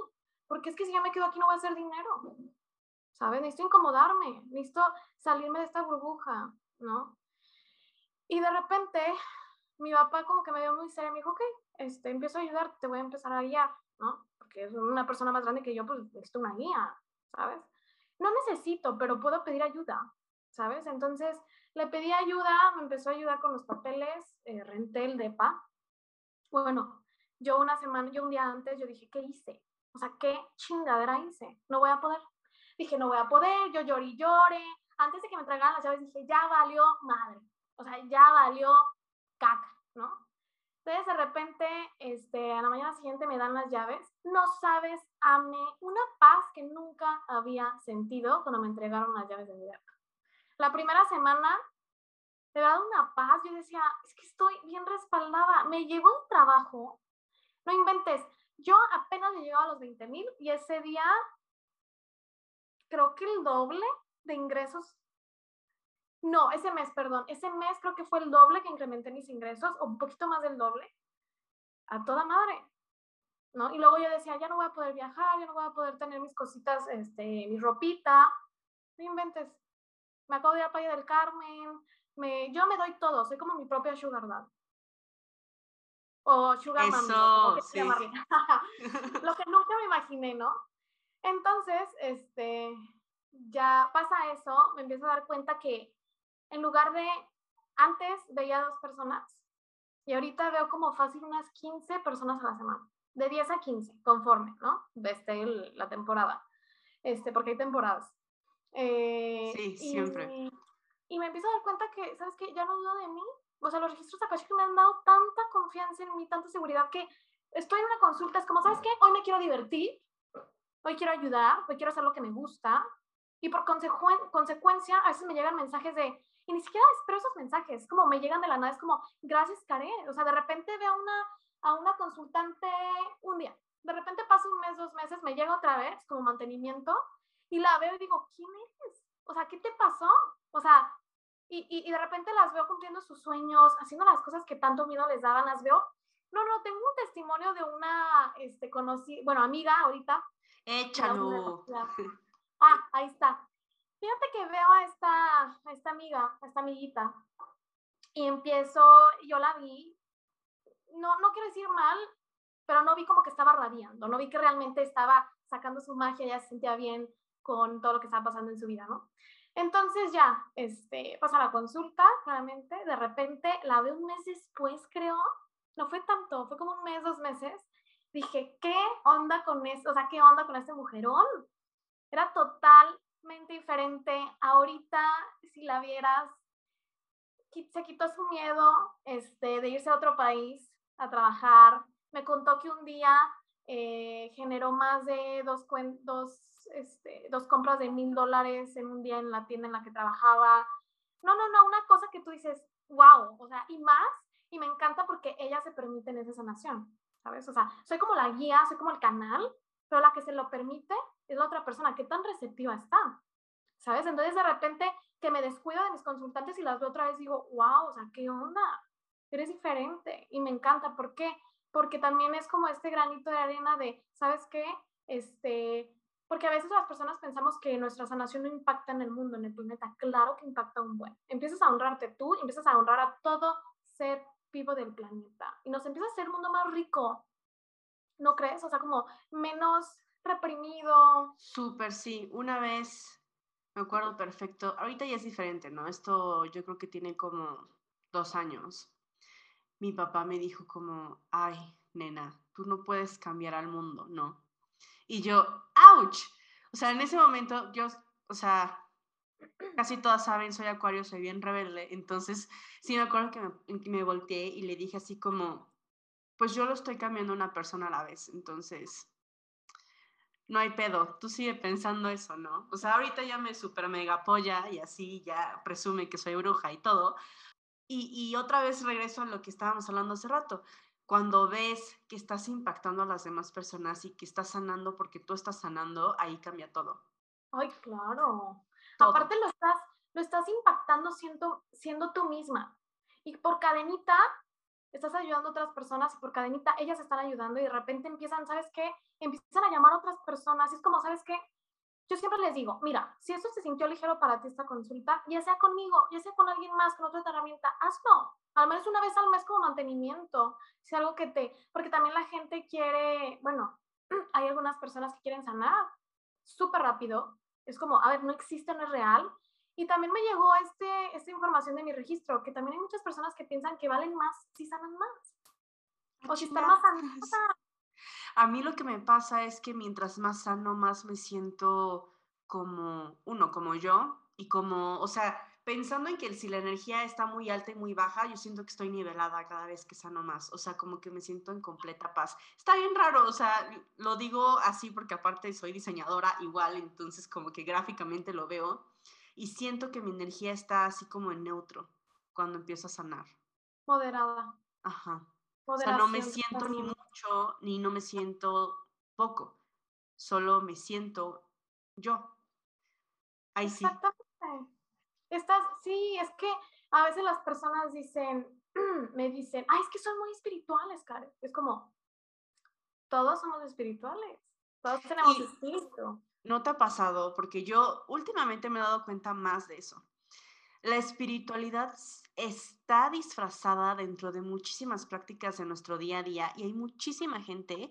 porque es que si yo me quedo aquí no voy a hacer dinero, ¿sabes? Necesito incomodarme, necesito salirme de esta burbuja, ¿no? Y de repente mi papá como que me dio muy serio me dijo, ok, este, empiezo a ayudar, te voy a empezar a guiar, ¿no? Porque es una persona más grande que yo, pues necesito una guía, ¿sabes? No necesito, pero puedo pedir ayuda, ¿sabes? Entonces le pedí ayuda, me empezó a ayudar con los papeles, eh, renté el DEPA. Bueno, yo una semana, yo un día antes, yo dije, ¿qué hice? O sea, ¿qué chingadera hice? No voy a poder. Dije, no voy a poder, yo lloré y lloré. Antes de que me traigan las llaves, dije, ya valió madre. O sea, ya valió caca, ¿no? Entonces, de repente, este, a la mañana siguiente me dan las llaves. No sabes, amé una paz que nunca había sentido cuando me entregaron las llaves de mi vida. La primera semana, de verdad, una paz. Yo decía, es que estoy bien respaldada. Me llegó un trabajo. No inventes. Yo apenas me llegaba a los 20 mil y ese día, creo que el doble de ingresos no, ese mes, perdón. Ese mes creo que fue el doble que incrementé mis ingresos, o un poquito más del doble. A toda madre. ¿No? Y luego yo decía, ya no voy a poder viajar, ya no voy a poder tener mis cositas, este, mi ropita. No inventes. Me acabo de ir a Playa del Carmen. Me, yo me doy todo, soy como mi propia sugar dad. O sugar mami, sí. Lo que nunca me imaginé, ¿no? Entonces, este, ya pasa eso, me empiezo a dar cuenta que en lugar de, antes veía dos personas y ahorita veo como fácil unas 15 personas a la semana, de 10 a 15, conforme, ¿no? Desde la temporada, este, porque hay temporadas. Eh, sí, siempre. Y, me empiezo a dar cuenta que, ¿sabes qué? Ya no dudo de mí. O sea, los registros que me han dado tanta confianza en mí, tanta seguridad, que estoy en una consulta, es como, ¿sabes qué? Hoy me quiero divertir, hoy quiero ayudar, hoy quiero hacer lo que me gusta. Y por consecuencia, a veces me llegan mensajes de, y ni siquiera espero esos mensajes, como me llegan de la nada, es como, gracias, Karen. O sea, de repente veo a una, a una consultante un día, de repente pasa un mes, dos meses, me llega otra vez como mantenimiento y la veo y digo, ¿quién eres? O sea, ¿qué te pasó? O sea, y, y, de repente las veo cumpliendo sus sueños, haciendo las cosas que tanto miedo les daban, las veo. No, no, tengo un testimonio de una, este, conocí, bueno, amiga ahorita. Échalo. Ah, ahí está. Fíjate que veo a esta, a esta amiga, a esta amiguita, y empiezo, yo la vi, no, no quiero decir mal, pero no vi como que estaba radiando, no vi que realmente estaba sacando su magia, ya se sentía bien con todo lo que estaba pasando en su vida, ¿no? Entonces ya, este, pasa la consulta, claramente, de repente la veo un mes después, creo, no fue tanto, fue como un mes, dos meses, dije, ¿qué onda con esto? O sea, ¿qué onda con este mujerón? Era total diferente. Ahorita, si la vieras, se quitó su miedo este, de irse a otro país a trabajar. Me contó que un día eh, generó más de dos, dos, este, dos compras de mil dólares en un día en la tienda en la que trabajaba. No, no, no, una cosa que tú dices, wow, o sea, y más, y me encanta porque ella se permite en esa sanación, ¿sabes? O sea, soy como la guía, soy como el canal, pero la que se lo permite es la otra persona, ¿qué tan receptiva está? ¿sabes? Entonces de repente que me descuido de mis consultantes y las veo otra vez digo, wow, o sea, ¿qué onda? Eres diferente y me encanta. ¿Por qué? Porque también es como este granito de arena de, ¿sabes qué? Este, porque a veces las personas pensamos que nuestra sanación no impacta en el mundo, en el planeta. Claro que impacta un buen. Empiezas a honrarte tú, empiezas a honrar a todo ser vivo del planeta. Y nos empieza a hacer el mundo más rico. ¿No crees? O sea, como menos reprimido. Súper, sí. Una vez, me acuerdo perfecto, ahorita ya es diferente, ¿no? Esto yo creo que tiene como dos años. Mi papá me dijo como, ay, nena, tú no puedes cambiar al mundo, ¿no? Y yo, ¡ouch! O sea, en ese momento yo, o sea, casi todas saben, soy acuario, soy bien rebelde, entonces sí me acuerdo que me, volteé y le dije así como, pues yo lo estoy cambiando una persona a la vez, entonces no hay pedo, tú sigue pensando eso, ¿no? O sea, ahorita ya me super mega apoya y así ya presume que soy bruja y todo. Y, y otra vez regreso a lo que estábamos hablando hace rato. Cuando ves que estás impactando a las demás personas y que estás sanando porque tú estás sanando, ahí cambia todo. Ay, claro. Aparte lo estás, lo estás impactando siendo, siendo tú misma. Y por cadenita estás ayudando a otras personas y por cadenita ellas están ayudando y de repente empiezan, ¿sabes qué? Empiezan a llamar a otras personas. Es como, ¿sabes qué? Yo siempre les digo, mira, si eso se sintió ligero para ti esta consulta, ya sea conmigo, ya sea con alguien más, con otra herramienta, hazlo. Al menos una vez al mes como mantenimiento. Si algo que te, porque también la gente quiere, bueno, hay algunas personas que quieren sanar súper rápido. Es como, a ver, no existe, no es real. Y también me llegó este, esta información de mi registro, que también hay muchas personas que piensan que valen más si sanan más. O si están más sanas. A mí lo que me pasa es que mientras más sano, más me siento como uno, como yo, y como, o sea, pensando en que si la energía está muy alta y muy baja, yo siento que estoy nivelada cada vez que sano más, o sea, como que me siento en completa paz. Está bien raro, o sea, lo digo así porque aparte soy diseñadora igual, entonces como que gráficamente lo veo y siento que mi energía está así como en neutro cuando empiezo a sanar. Moderada. Ajá. O sea, no me siento ni mucho, ni no me siento poco. Solo me siento yo. Ahí sí. Exactamente. Estás, sí, es que a veces las personas dicen, me dicen, ay, es que son muy espirituales, Karen. Es como, todos somos espirituales. Todos tenemos espíritu. ¿No te ha pasado? Porque yo últimamente me he dado cuenta más de eso. La espiritualidad está disfrazada dentro de muchísimas prácticas de nuestro día a día y hay muchísima gente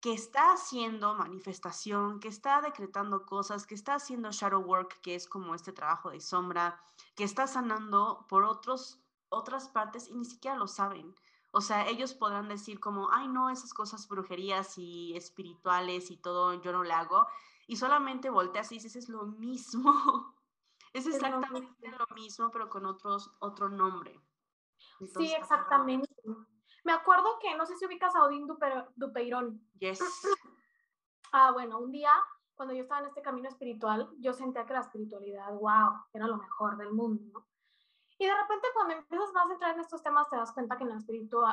que está haciendo manifestación, que está decretando cosas, que está haciendo shadow work, que es como este trabajo de sombra, que está sanando por otros, otras partes y ni siquiera lo saben. O sea, ellos podrán decir como, ay, no, esas cosas brujerías y espirituales y todo, yo no le hago. Y solamente volteas y dices, es lo mismo. Es exactamente lo mismo, pero con otros, otro nombre. sí, exactamente. Me acuerdo que, no sé si ubicas a Odín Dupeirón. Yes. Ah, bueno, un día, cuando yo estaba en este camino espiritual, yo sentía que la espiritualidad, wow, era lo mejor del mundo, ¿no? Y de repente cuando empiezas más a entrar en estos temas te das cuenta que en la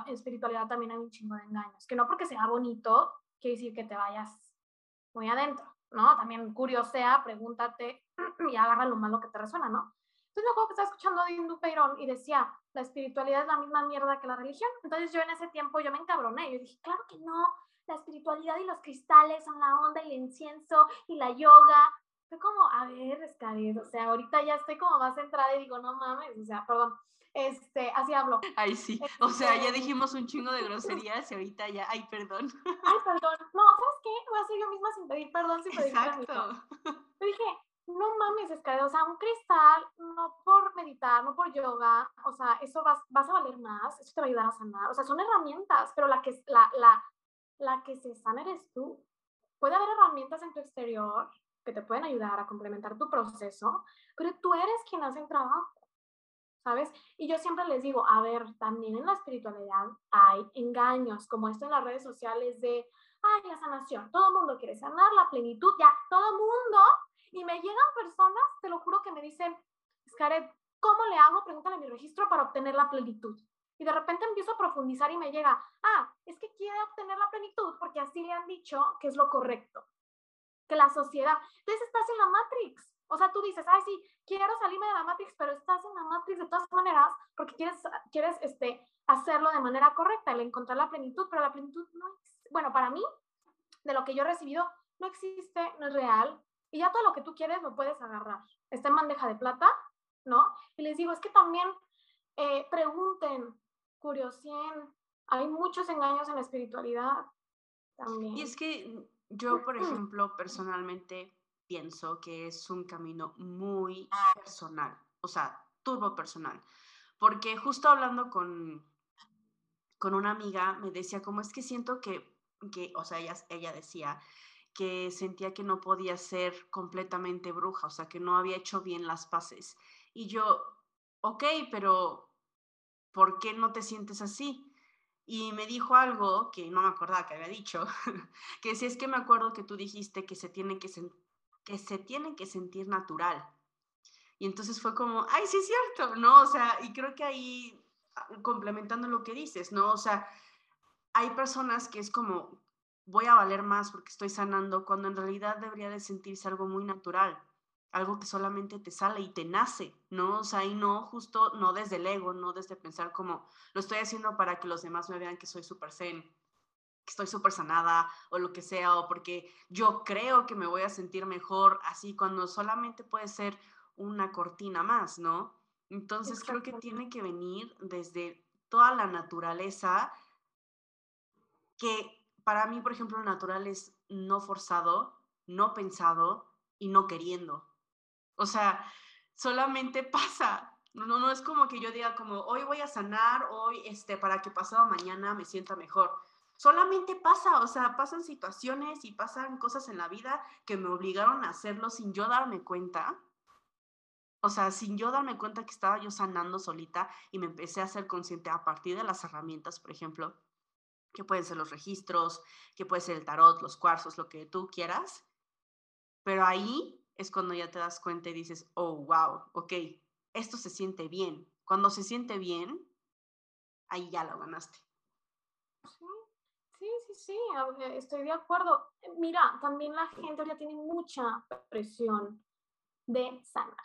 espiritualidad también hay un chingo de engaños, que no porque sea bonito quiere decir que te vayas muy adentro. ¿no? También curiosea, pregúntate y agarra lo malo que te resuena, ¿no? Entonces me acuerdo que estaba escuchando a Dindu Peirón y decía, la espiritualidad es la misma mierda que la religión. Entonces yo en ese tiempo yo me encabroné, yo dije, claro que no, la espiritualidad y los cristales son la onda y el incienso y la yoga. Fue como, a ver, Scarlett, o sea, ahorita ya estoy como más centrada y digo, no mames, o sea, perdón, este, así hablo. Ay, sí. O sea, ya este, dijimos un chingo de groserías y ahorita ya, ay, perdón. Ay, perdón. No, ¿sabes qué? Voy a ser yo misma sin pedir perdón, sin pedir Exacto. Yo dije, no mames, Escalera, o sea, un cristal, no por meditar, no por yoga, o sea, eso vas, vas a valer más, eso te va a ayudar a sanar, o sea, son herramientas, pero la que, la, la, la que se sana eres tú. Puede haber herramientas en tu exterior que te pueden ayudar a complementar tu proceso, pero tú eres quien hace el trabajo. ¿sabes? Y yo siempre les digo, a ver, también en la espiritualidad hay engaños, como esto en las redes sociales de, ay, la sanación, todo el mundo quiere sanar, la plenitud, ya, todo el mundo. Y me llegan personas, te lo juro, que me dicen, Scaret, ¿cómo le hago? Pregúntale mi registro para obtener la plenitud. Y de repente empiezo a profundizar y me llega, ah, es que quiere obtener la plenitud porque así le han dicho que es lo correcto, que la sociedad. Entonces estás en la Matrix. O sea, tú dices, ay, sí, quiero salirme de la Matrix, pero estás en la Matrix de todas maneras porque quieres, quieres este, hacerlo de manera correcta, el encontrar la plenitud, pero la plenitud no existe. Bueno, para mí, de lo que yo he recibido, no existe, no es real, y ya todo lo que tú quieres lo puedes agarrar. Está en bandeja de plata, ¿no? Y les digo, es que también eh, pregunten, curiosien, hay muchos engaños en la espiritualidad Y es que yo, por ejemplo, personalmente pienso que es un camino muy personal, o sea, turbo personal. Porque justo hablando con, con una amiga, me decía, como es que siento que, que o sea, ella, ella decía que sentía que no podía ser completamente bruja, o sea, que no había hecho bien las paces. Y yo, ok, pero ¿por qué no te sientes así? Y me dijo algo que no me acordaba que había dicho, que si es que me acuerdo que tú dijiste que se tiene que, que se tiene que sentir natural. Y entonces fue como, ay, sí es cierto, ¿no? O sea, y creo que ahí, ah, complementando lo que dices, ¿no? O sea, hay personas que es como, voy a valer más porque estoy sanando, cuando en realidad debería de sentirse algo muy natural, algo que solamente te sale y te nace, ¿no? O sea, y no justo, no desde el ego, no desde pensar como, lo estoy haciendo para que los demás me vean que soy súper zen, que estoy súper sanada o lo que sea, o porque yo creo que me voy a sentir mejor así, cuando solamente puede ser una cortina más, ¿no? Entonces creo que tiene que venir desde toda la naturaleza, que para mí, por ejemplo, natural es no forzado, no pensado y no queriendo. O sea, solamente pasa. No, no es como que yo diga como hoy voy a sanar, hoy este, para que pasado mañana me sienta mejor solamente pasa, o sea, pasan situaciones y pasan cosas en la vida que me obligaron a hacerlo sin yo darme cuenta. O sea, sin yo darme cuenta que estaba yo sanando solita y me empecé a ser consciente a partir de las herramientas, por ejemplo, que pueden ser los registros, que puede ser el tarot, los cuarzos, lo que tú quieras. Pero ahí es cuando ya te das cuenta y dices, oh, wow, ok, esto se siente bien. Cuando se siente bien, ahí ya lo ganaste. Sí, sí, sí, estoy de acuerdo. Mira, también la gente ya tiene mucha presión de sanar.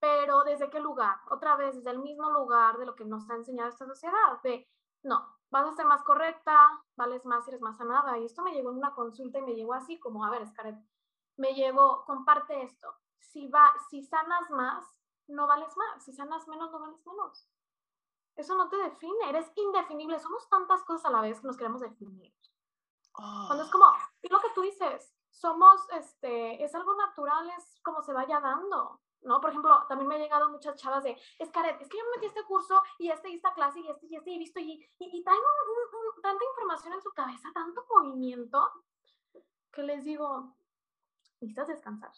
Pero ¿desde qué lugar? Otra vez, desde el mismo lugar de lo que nos ha enseñado esta sociedad, de, no, vas a ser más correcta, vales más eres más sanada. Y esto me llegó en una consulta y me llegó así como, a ver, Scarlett, me llegó, comparte esto. Si, va, si sanas más, no vales más. Si sanas menos, no vales menos. Eso no te define, eres indefinible. Somos tantas cosas a la vez que nos queremos definir. Cuando es ah. como, y lo que tú dices, somos, este, es algo natural, es como se vaya dando, ¿no? Por ejemplo, también me han llegado muchas chavas de, es Caret, es que yo me metí a este curso y este y esta clase y este y este y he visto y, y, y traen tanta información en su cabeza, tanto movimiento, que les digo, necesitas descansar.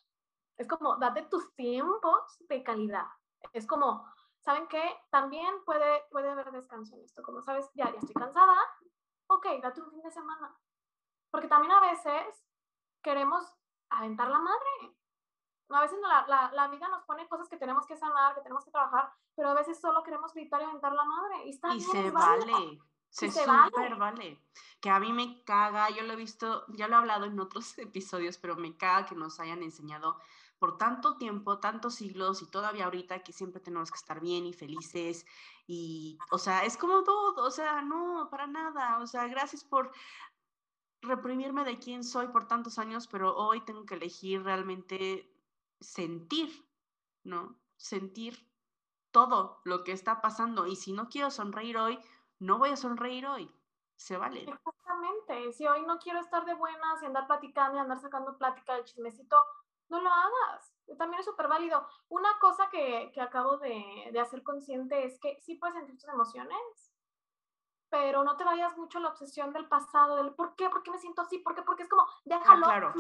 Es como, date tus tiempos de calidad. Es como, ¿saben qué? También puede, puede haber descanso en esto. Como sabes, ya, ya estoy cansada, ok, date un fin de semana. Porque también a veces queremos aventar la madre. A veces la, la, la, vida nos pone cosas que tenemos que sanar, que tenemos que trabajar, pero a veces solo queremos gritar y aventar la madre. Y, está y se vale. Se, se súper vale. Que a mí me caga, yo lo he visto, ya lo he hablado en otros episodios, pero me caga que nos hayan enseñado por tanto tiempo, tantos siglos y todavía ahorita que siempre tenemos que estar bien y felices y, o sea, es como todo, o sea, no, para nada, o sea, gracias por reprimirme de quién soy por tantos años, pero hoy tengo que elegir realmente sentir, ¿no? Sentir todo lo que está pasando y si no quiero sonreír hoy, no voy a sonreír hoy. Se vale. Exactamente. Si hoy no quiero estar de buenas y andar platicando y andar sacando plática del chismecito, no lo hagas. También es súper válido. Una cosa que, que acabo de, de, hacer consciente es que sí puedes sentir tus emociones, pero no te vayas mucho a la obsesión del pasado, del por qué, por qué me siento así, por qué, porque es como, déjalo, ah, claro.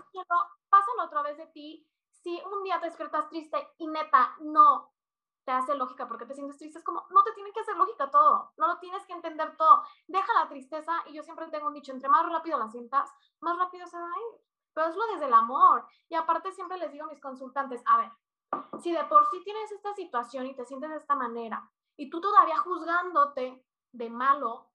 pásalo a través de ti. Si un día te despiertas triste y neta no te hace lógica porque te sientes triste, es como, no te tiene que hacer lógica todo, no lo tienes que entender todo. Deja la tristeza y yo siempre tengo un dicho, entre más rápido la sientas, más rápido se va a ir pero es lo desde el amor. Y aparte siempre les digo a mis consultantes, a ver, si de por sí tienes esta situación y te sientes de esta manera y tú todavía juzgándote de malo,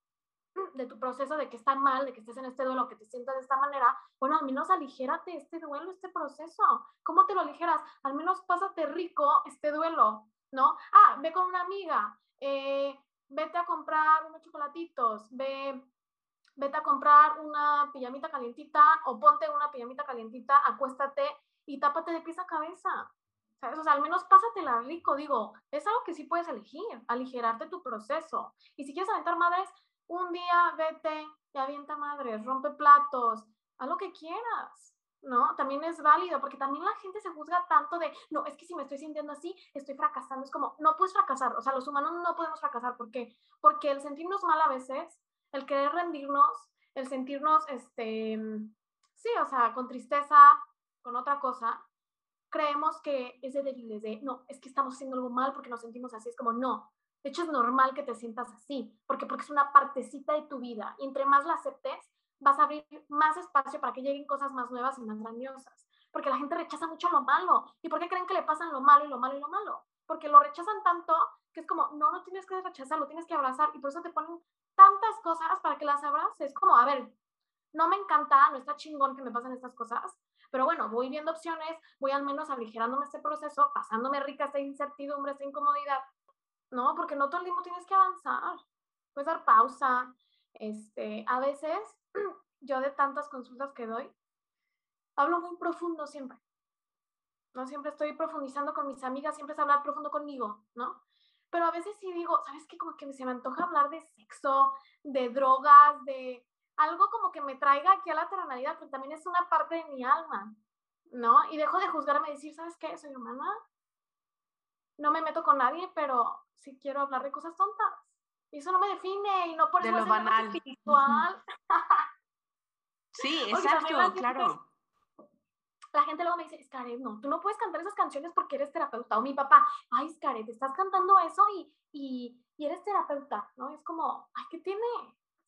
de tu proceso, de que está mal, de que estés en este duelo, que te sientas de esta manera, bueno, al menos aligérate este duelo, este proceso. ¿Cómo te lo aligeras? Al menos pásate rico este duelo, ¿no? Ah, ve con una amiga, eh, vete a comprar unos chocolatitos, ve, vete a comprar una pijamita calientita o ponte una pijamita calientita, acuéstate y tápate de pies a cabeza. ¿Sabes? O sea, al menos pásatela rico, digo, es algo que sí puedes elegir, aligerarte tu proceso. Y si quieres aventar madres, un día vete y avienta madres, rompe platos, haz lo que quieras, ¿no? También es válido, porque también la gente se juzga tanto de, no, es que si me estoy sintiendo así, estoy fracasando. Es como, no puedes fracasar, o sea, los humanos no podemos fracasar. ¿Por? Porque el sentirnos mal a veces, el querer rendirnos, el sentirnos, este, sí, o sea, con tristeza, con otra cosa, creemos que es de débiles, de, no, es que estamos haciendo algo mal porque nos sentimos así. Es como, no, de hecho, es normal que te sientas así, porque, porque es una partecita de tu vida. Y entre más la aceptes, vas a abrir más espacio para que lleguen cosas más nuevas y más grandiosas. Porque la gente rechaza mucho lo malo. ¿Y por qué creen que le pasan lo malo y lo malo y lo malo? Porque lo rechazan tanto que es como, no, no tienes que rechazar, lo tienes que abrazar. Y por eso te ponen tantas cosas para que las abraces. Como, a ver, no me encanta, no está chingón que me pasen estas cosas, pero bueno, voy viendo opciones, voy al menos aligerándome este proceso, pasándome rica esta incertidumbre, esta incomodidad, ¿no? Porque no todo el tiempo tienes que avanzar, puedes dar pausa. Este, a veces, yo de tantas consultas que doy, hablo muy profundo siempre. No siempre estoy profundizando con mis amigas, siempre es hablar profundo conmigo, ¿no? Pero a veces sí digo, ¿sabes qué? Como que se me antoja hablar de sexo, de drogas, de algo como que me traiga aquí a la terrenalidad, porque también es una parte de mi alma, ¿no? Y dejo de juzgarme y decir, ¿sabes qué? Soy humana, no me meto con nadie, pero sí quiero hablar de cosas tontas. Y eso no me define y no por eso es banal. espiritual. Sí, exacto, claro. La gente luego me dice, Scaret, no, tú no puedes cantar esas canciones porque eres terapeuta. O mi papá, ay, Scaret, estás cantando eso y, y, y eres terapeuta, ¿no? Es como, ay, ¿qué tiene?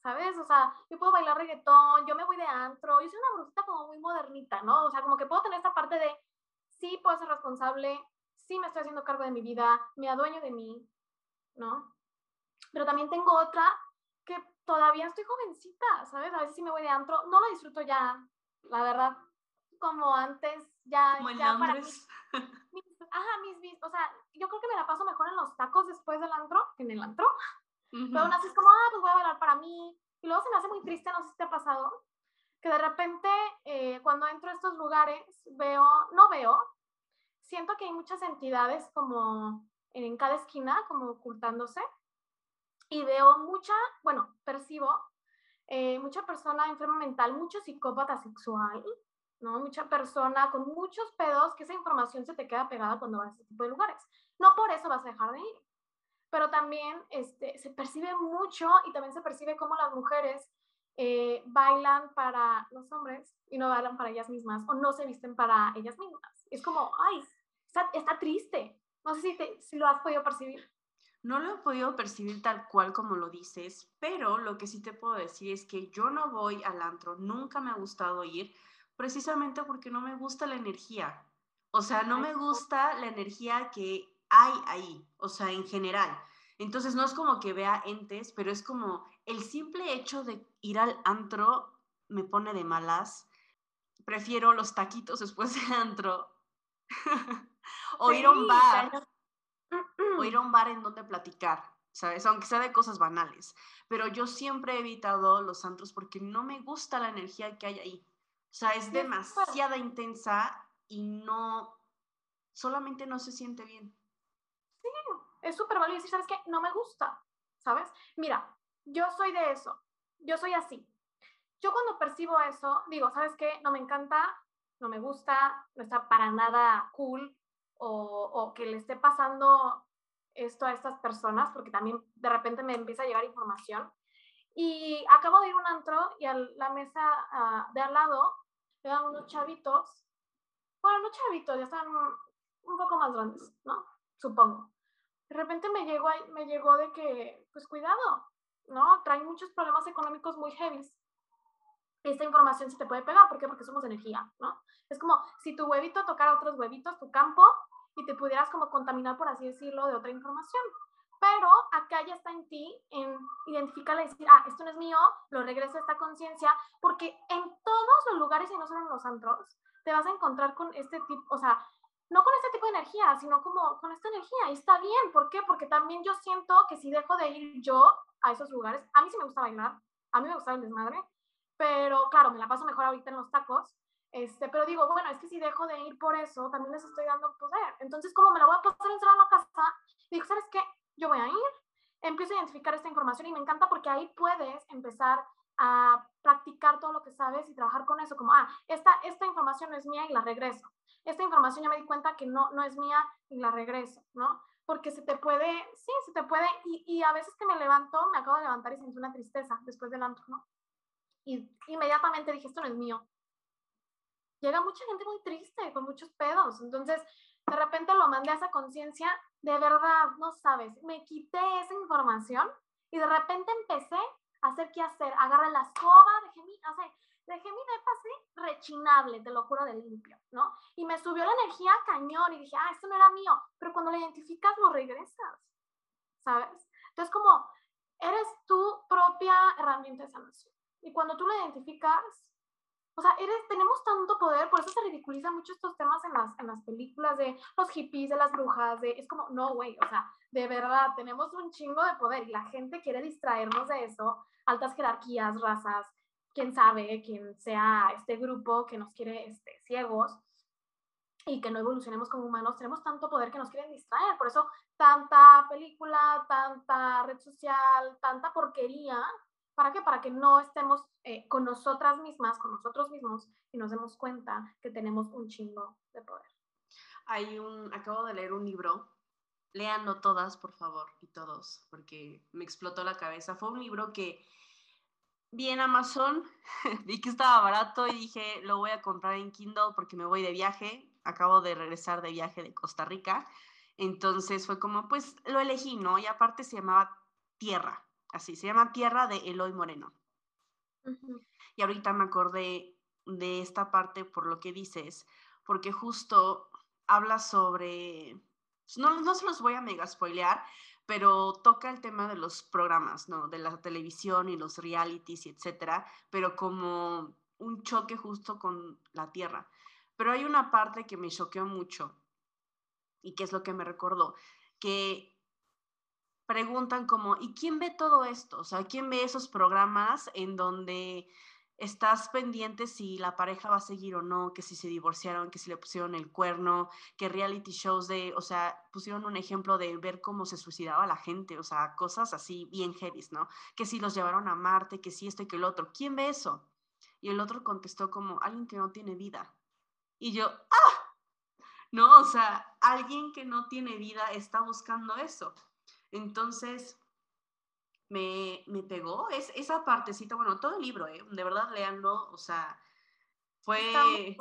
¿sabes? O sea, yo puedo bailar reggaetón, yo me voy de antro, yo soy una brujita como muy modernita, ¿no? O sea, como que puedo tener esta parte de, sí, puedo ser responsable, sí me estoy haciendo cargo de mi vida, me adueño de mí, ¿no? Pero también tengo otra todavía estoy jovencita, ¿sabes? A veces sí me voy de antro, no lo disfruto ya, la verdad, como antes, ya, como en ya para mí. ajá, mis, mis, o sea, yo creo que me la paso mejor en los tacos después del antro que en el antro. Pero aún así es como, ah, pues voy a bailar para mí. Y luego se me hace muy triste, no sé si te ha pasado, que de repente eh, cuando entro a estos lugares veo, no veo, siento que hay muchas entidades como en cada esquina, como ocultándose. Y veo mucha, bueno, percibo eh, mucha persona enferma mental, mucho psicópata sexual, ¿no? Mucha persona con muchos pedos, que esa información se te queda pegada cuando vas a este tipo de lugares. No por eso vas a dejar de ir, pero también este, se percibe mucho y también se percibe cómo las mujeres eh, bailan para los hombres y no bailan para ellas mismas o no se visten para ellas mismas. Es como, ay, está, triste. No sé si, si lo has podido percibir. No lo he podido percibir tal cual como lo dices, pero lo que sí te puedo decir es que yo no voy al antro, nunca me ha gustado ir, precisamente porque no me gusta la energía. O sea, no me gusta la energía que hay ahí, o sea, en general. Entonces no es como que vea entes, pero es como el simple hecho de ir al antro me pone de malas. Prefiero los taquitos después del antro o ir a un bar, o ir a un bar en donde platicar, ¿sabes? Aunque sea de cosas banales. Pero yo siempre he evitado los antros porque no me gusta la energía que hay ahí. O sea, es demasiada intensa y no, solamente no se siente bien. Sí, es súper válido decir, ¿sabes qué? No me gusta, ¿sabes? Mira, yo soy de eso, yo soy así. Yo cuando percibo eso, digo, ¿sabes qué? No me encanta, no me gusta, no está para nada cool o, que le esté pasando esto a estas personas, porque también de repente me empieza a llegar información. Y acabo de ir a un antro y a la mesa ah, de al lado eran unos chavitos, bueno, no chavitos, ya están un poco más grandes, ¿no? Supongo. De repente me llegó, me llegó de que, pues cuidado, ¿no? Traen muchos problemas económicos muy heavy esta información se te puede pegar. ¿Por qué? Porque somos energía, ¿no? Es como si tu huevito tocara otros huevitos, tu campo, y te pudieras como contaminar, por así decirlo, de otra información. pero acá ya está en ti, en identificarla y decir, ah, esto no es mío, lo regreso a esta conciencia, porque en todos los lugares y no solo en los antros, te vas a encontrar con este tipo, o sea, no con este tipo de energía, sino como con esta energía. Y está bien, ¿por qué? Porque también yo siento que si dejo de ir yo a esos lugares, a mí sí me gusta bailar, a mí me gusta el desmadre, pero claro, me la paso mejor ahorita en los tacos, este, pero digo, bueno, es que si dejo de ir por eso, también les estoy dando poder. Entonces, como me la voy a pasar encerrada en la casa, digo, ¿sabes qué? Yo voy a ir, empiezo a identificar esta información y me encanta porque ahí puedes empezar a practicar todo lo que sabes y trabajar con eso, como, ah, esta, esta información no es mía y la regreso. Esta información ya me di cuenta que no, no es mía y la regreso, ¿no? Porque se te puede, sí, se te puede, y, y a veces que me levanto, me acabo de levantar y siento una tristeza después del antro, ¿no? Y inmediatamente dije, esto no es mío. Llega mucha gente muy triste, con muchos pedos. Entonces, de repente lo mandé a esa conciencia, de verdad, no sabes, me quité esa información y de repente empecé a hacer qué hacer. Agarré la escoba, dejé mi, o sea, dejé mi depa así rechinable, te lo juro, de limpio, ¿no? Y me subió la energía cañón y dije, ah, esto no era mío. Pero cuando lo identificas, lo regresas, ¿sabes? Entonces, como eres tu propia herramienta de sanación. Y cuando tú lo identificas, o sea, eres, tenemos tanto poder, por eso se ridiculiza mucho estos temas en las, en las películas de los hippies, de las brujas, de, es como, no, güey, o sea, de verdad, tenemos un chingo de poder y la gente quiere distraernos de eso, altas jerarquías, razas, quién sabe, quién sea este grupo que nos quiere este, ciegos y que no evolucionemos como humanos, tenemos tanto poder que nos quieren distraer. Por eso tanta película, tanta red social, tanta porquería ¿Para qué? Para que no estemos eh, con nosotras mismas, con nosotros mismos y nos demos cuenta que tenemos un chingo de poder. Hay un, acabo de leer un libro, léanlo todas, por favor, y todos, porque me explotó la cabeza. Fue un libro que vi en Amazon, vi que estaba barato y dije, lo voy a comprar en Kindle porque me voy de viaje. Acabo de regresar de viaje de Costa Rica. Entonces fue como, pues lo elegí, ¿no? Y aparte se llamaba Tierra así, se llama Tierra de Eloy Moreno. Y ahorita me acordé de esta parte por lo que dices, porque justo habla sobre, no, no se los voy a mega spoilear, pero toca el tema de los programas, ¿no? De la televisión y los realities y etcétera, pero como un choque justo con la Tierra. Pero hay una parte que me choqueó mucho y que es lo que me recordó, que preguntan como, ¿y quién ve todo esto? O sea, ¿quién ve esos programas en donde estás pendiente si la pareja va a seguir o no, que si se divorciaron, que si le pusieron el cuerno, que reality shows de, o sea, pusieron un ejemplo de ver cómo se suicidaba la gente, o sea, cosas así bien heavy, ¿no? Que si los llevaron a Marte, que si esto y que el otro, ¿quién ve eso? Y el otro contestó como, alguien que no tiene vida. Y yo, ¡ah! No, o sea, alguien que no tiene vida está buscando eso. Entonces, me, me pegó es, esa partecita, bueno, todo el libro, ¿eh? de verdad leanlo, o sea, fue,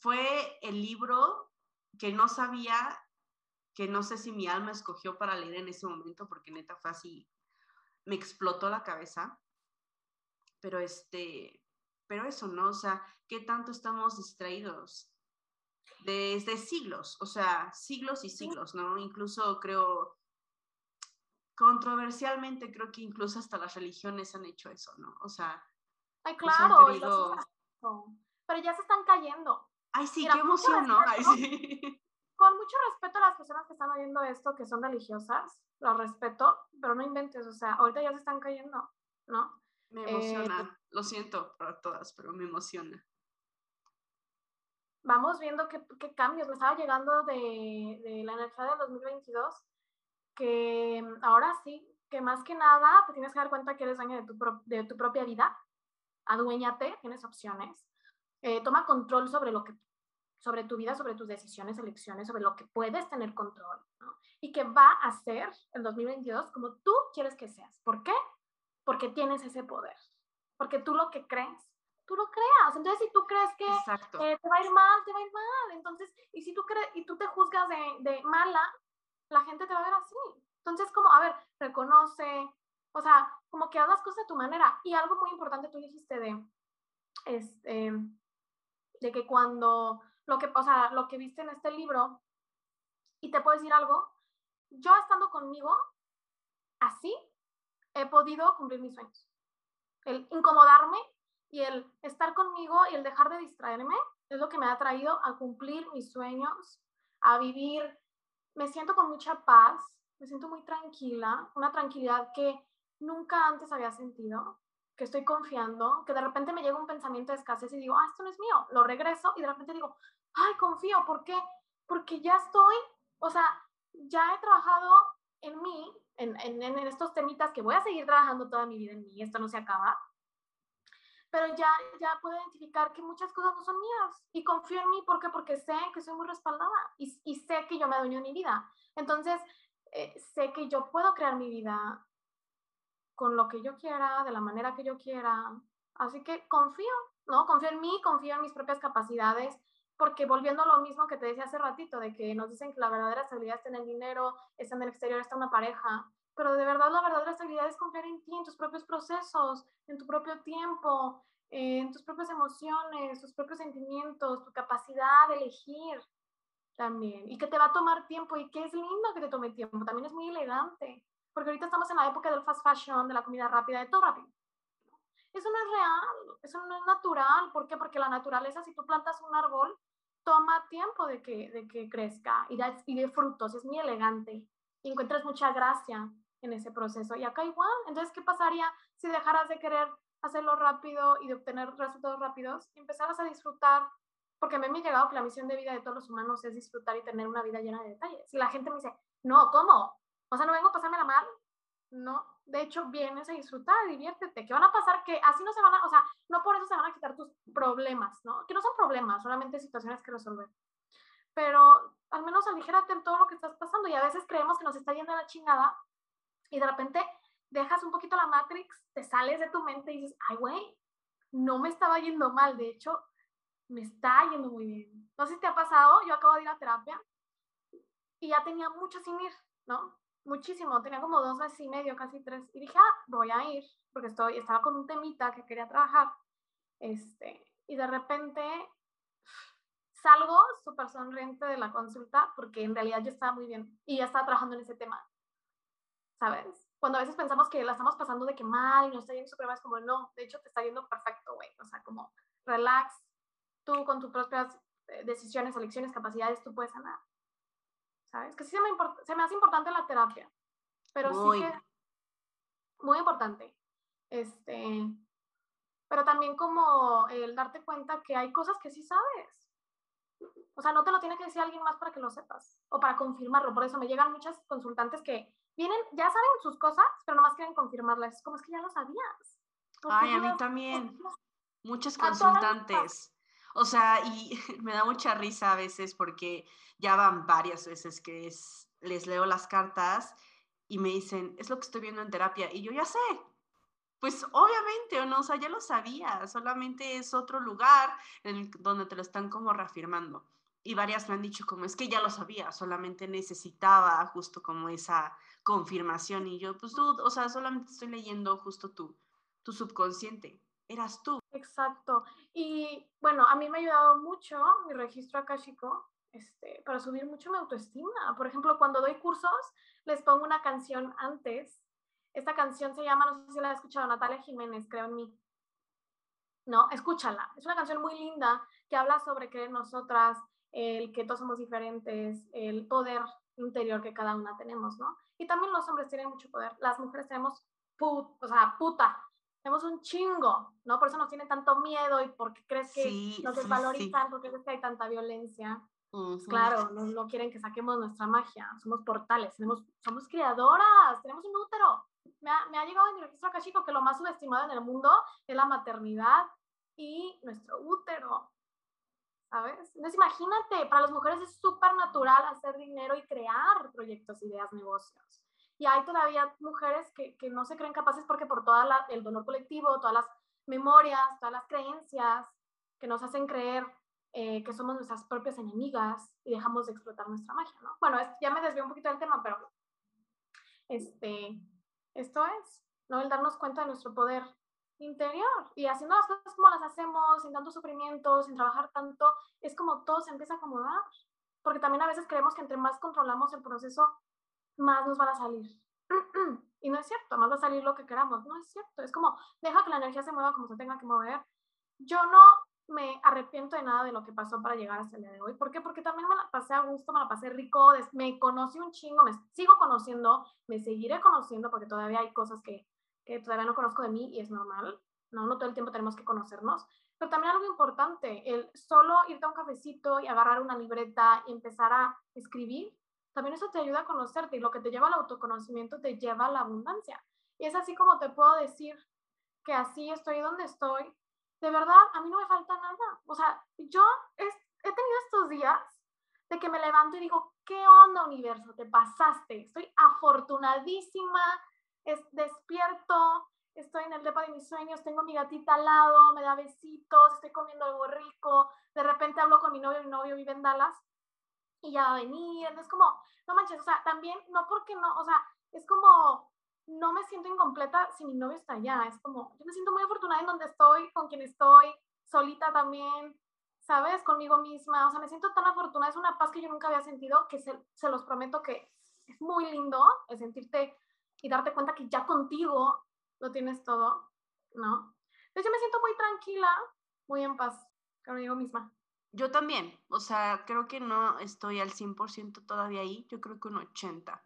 fue el libro que no sabía, que no sé si mi alma escogió para leer en ese momento, porque neta fue así, me explotó la cabeza, pero este, pero eso, ¿no? O sea, ¿qué tanto estamos distraídos? Desde siglos, o sea, siglos y siglos, ¿no? Incluso creo controversialmente creo que incluso hasta las religiones han hecho eso, ¿no? O sea, ay, claro, pero ya se están cayendo. Ay, sí, qué emoción, ¿no? Ay, sí. Con mucho respeto a las personas que están oyendo esto, que son religiosas, lo respeto, pero no inventes, o sea, ahorita ya se están cayendo, ¿no? Me emociona, eh, lo siento para todas, pero me emociona. Vamos viendo qué, qué cambios. Me estaba llegando de, de la energía del 2022 que ahora sí, que más que nada te tienes que dar cuenta que eres dueño de tu, de tu propia vida, aduéñate, tienes opciones, eh, toma control sobre lo que sobre tu vida, sobre tus decisiones, elecciones, sobre lo que puedes tener control, ¿no? Y que va a ser el 2022 como tú quieres que seas. ¿Por qué? Porque tienes ese poder. Porque tú lo que crees, tú lo creas. Entonces, si tú crees que eh, te va a ir mal, te va a ir mal. Entonces, y si tú crees, y tú te juzgas de, de mala, la gente te va a ver así. Entonces, como, a ver, reconoce, o sea, como que hagas cosas de tu manera. Y algo muy importante tú dijiste de, este, de que cuando, lo que, o sea, lo que viste en este libro, y te puedo decir algo, yo estando conmigo, así, he podido cumplir mis sueños. El incomodarme y el estar conmigo y el dejar de distraerme es lo que me ha traído a cumplir mis sueños, a vivir. Me siento con mucha paz, me siento muy tranquila, una tranquilidad que nunca antes había sentido, que estoy confiando, que de repente me llega un pensamiento de escasez y digo, ah, esto no es mío, lo regreso y de repente digo, ay, confío, ¿por qué? Porque ya estoy, o sea, ya he trabajado en mí, en, en, en estos temitas que voy a seguir trabajando toda mi vida en mí, esto no se acaba, pero ya, ya puedo identificar que muchas cosas no son mías y confío en mí, ¿por qué? Porque sé que soy muy respaldada y, sé que yo me adueño mi vida. Entonces, eh, sé que yo puedo crear mi vida con lo que yo quiera, de la manera que yo quiera. Así que confío, ¿no? Confío en mí, confío en mis propias capacidades, porque volviendo a lo mismo que te decía hace ratito, de que nos dicen que la verdadera estabilidad está en el dinero, está en el exterior, está una pareja, pero de verdad la verdadera estabilidad es confiar en ti, en tus propios procesos, en tu propio tiempo, en tus propias emociones, tus propios sentimientos, tu capacidad de elegir también, y que te va a tomar tiempo y que es lindo que te tome tiempo, también es muy elegante, porque ahorita estamos en la época del fast fashion, de la comida rápida, de todo rápido. Eso no es real, eso no es natural. ¿Por qué? Porque la naturaleza, si tú plantas un árbol, toma tiempo de que, de que crezca y, da, y de frutos, es muy elegante y encuentras mucha gracia en ese proceso. Y acá igual, entonces, ¿qué pasaría si dejaras de querer hacerlo rápido y de obtener resultados rápidos y empezaras a disfrutar? Porque me ha llegado que la misión de vida de todos los humanos es disfrutar y tener una vida llena de detalles. Y la gente me dice, no, ¿cómo? O sea, no vengo a pasármela mal. No, de hecho, vienes a disfrutar, diviértete. ¿Qué van a pasar? Que así no se van a, o sea, no por eso se van a quitar tus problemas, ¿no? Que no son problemas, solamente situaciones que resolver. Pero al menos aligérate en todo lo que estás pasando y a veces creemos que nos está yendo la chingada y de repente dejas un poquito la Matrix, te sales de tu mente y dices, ay, güey, no me estaba yendo mal, de hecho, me está yendo muy bien. No sé si te ha pasado, yo acabo de ir a terapia y ya tenía mucho sin ir, ¿no? Muchísimo, tenía como dos meses y medio, casi tres, y dije, ah, voy a ir, porque estoy, estaba con un temita que quería trabajar, este, y de repente salgo súper sonriente de la consulta, porque en realidad yo estaba muy bien y ya estaba trabajando en ese tema, ¿sabes? Cuando a veces pensamos que la estamos pasando de que mal y nos está yendo súper mal, es como, no, de hecho te está yendo perfecto, güey. O sea, como, relax, tú con tus propias eh, decisiones, elecciones, capacidades, tú puedes sanar. ¿Sabes? Que sí se me, se me hace importante la terapia, pero sí que, muy importante. Este, pero también como el darte cuenta que hay cosas que sí sabes. O sea, no te lo tiene que decir alguien más para que lo sepas o para confirmarlo. Por eso me llegan muchas consultantes que vienen, ya saben sus cosas, pero nomás quieren confirmarlas. Como es que ya lo sabías. Ay, a mí también. Muchas consultantes. O sea, y me da mucha risa a veces porque ya van varias veces que es, les leo las cartas y me dicen, es lo que estoy viendo en terapia. Y yo ya sé. Pues obviamente, o no, o sea, ya lo sabía, solamente es otro lugar en donde te lo están como reafirmando. Y varias me han dicho como, es que ya lo sabía, solamente necesitaba justo como esa confirmación y yo, pues tú, o sea, solamente estoy leyendo justo tú, tu subconsciente, eras tú. Exacto. Y bueno, a mí me ha ayudado mucho mi registro akashico este, para subir mucho mi autoestima. Por ejemplo, cuando doy cursos, les pongo una canción antes. Esta canción se llama, no sé si la has escuchado, Natalia Jiménez, creo en mí. No, escúchala. Es una canción muy linda que habla sobre que nosotras, el que todos somos diferentes, el poder interior que cada una tenemos, ¿no? Y también los hombres tienen mucho poder. Las mujeres tenemos put, o sea, puta, tenemos un chingo, ¿no? Por eso nos tienen tanto miedo y porque crees que nos desvalorizan, porque crees que hay tanta violencia. Claro, no, no, quieren que saquemos nuestra magia, somos portales, tenemos, somos creadoras, tenemos un útero. Me ha, me ha llegado en el registro chico que lo más subestimado en el mundo es la maternidad y nuestro útero. ¿Sabes? Entonces imagínate, para las mujeres es súper natural hacer dinero y crear proyectos, ideas, negocios. Y hay todavía mujeres que, que no se creen capaces porque por todo el dolor colectivo, todas las memorias, todas las creencias que nos hacen creer eh, que somos nuestras propias enemigas y dejamos de explotar nuestra magia, ¿no? Bueno, ya me desvió un poquito del tema, pero este, esto es, ¿no? El darnos cuenta de nuestro poder interior y haciendo las cosas como las hacemos, sin tanto sufrimiento, sin trabajar tanto, es como todo se empieza a acomodar. Porque también a veces creemos que entre más controlamos el proceso, más nos van a salir. y no es cierto, más va a salir lo que queramos. No es cierto. Es como, deja que la energía se mueva como se tenga que mover. Yo no me arrepiento de nada de lo que pasó para llegar hasta el día de hoy. ¿Por qué? Porque también me la pasé a gusto, me la pasé rico, me conocí un chingo, me sigo conociendo, me seguiré conociendo porque todavía hay cosas que, que todavía no conozco de mí y es normal, ¿no? No todo el tiempo tenemos que conocernos. Pero también algo importante, el solo irte a un cafecito y agarrar una libreta y empezar a escribir, también eso te ayuda a conocerte y lo que te lleva al autoconocimiento te lleva a la abundancia. Y es así como te puedo decir que así estoy donde estoy. De verdad, a mí no me falta nada. O sea, yo he, he tenido estos días de que me levanto y digo, ¿qué onda universo? Te pasaste. Estoy afortunadísima, es, despierto, estoy en el depa de mis sueños, tengo mi gatita al lado, me da besitos, estoy comiendo algo rico, de repente hablo con mi novio, mi novio vive en Dallas y ya va a venir, es como, no manches, o sea, también, no porque no, o sea, es como, no me siento incompleta si mi novio está allá, es como, yo me siento muy afortunada en donde estoy, con quien estoy, solita también, ¿sabes? Conmigo misma, o sea, me siento tan afortunada, es una paz que yo nunca había sentido, que se, se los prometo que es muy lindo el sentirte y darte cuenta que ya contigo lo tienes todo, ¿no? Entonces yo me siento muy tranquila, muy en paz conmigo misma. Yo también, o sea, creo que no estoy al 100% todavía ahí, yo creo que un 80%.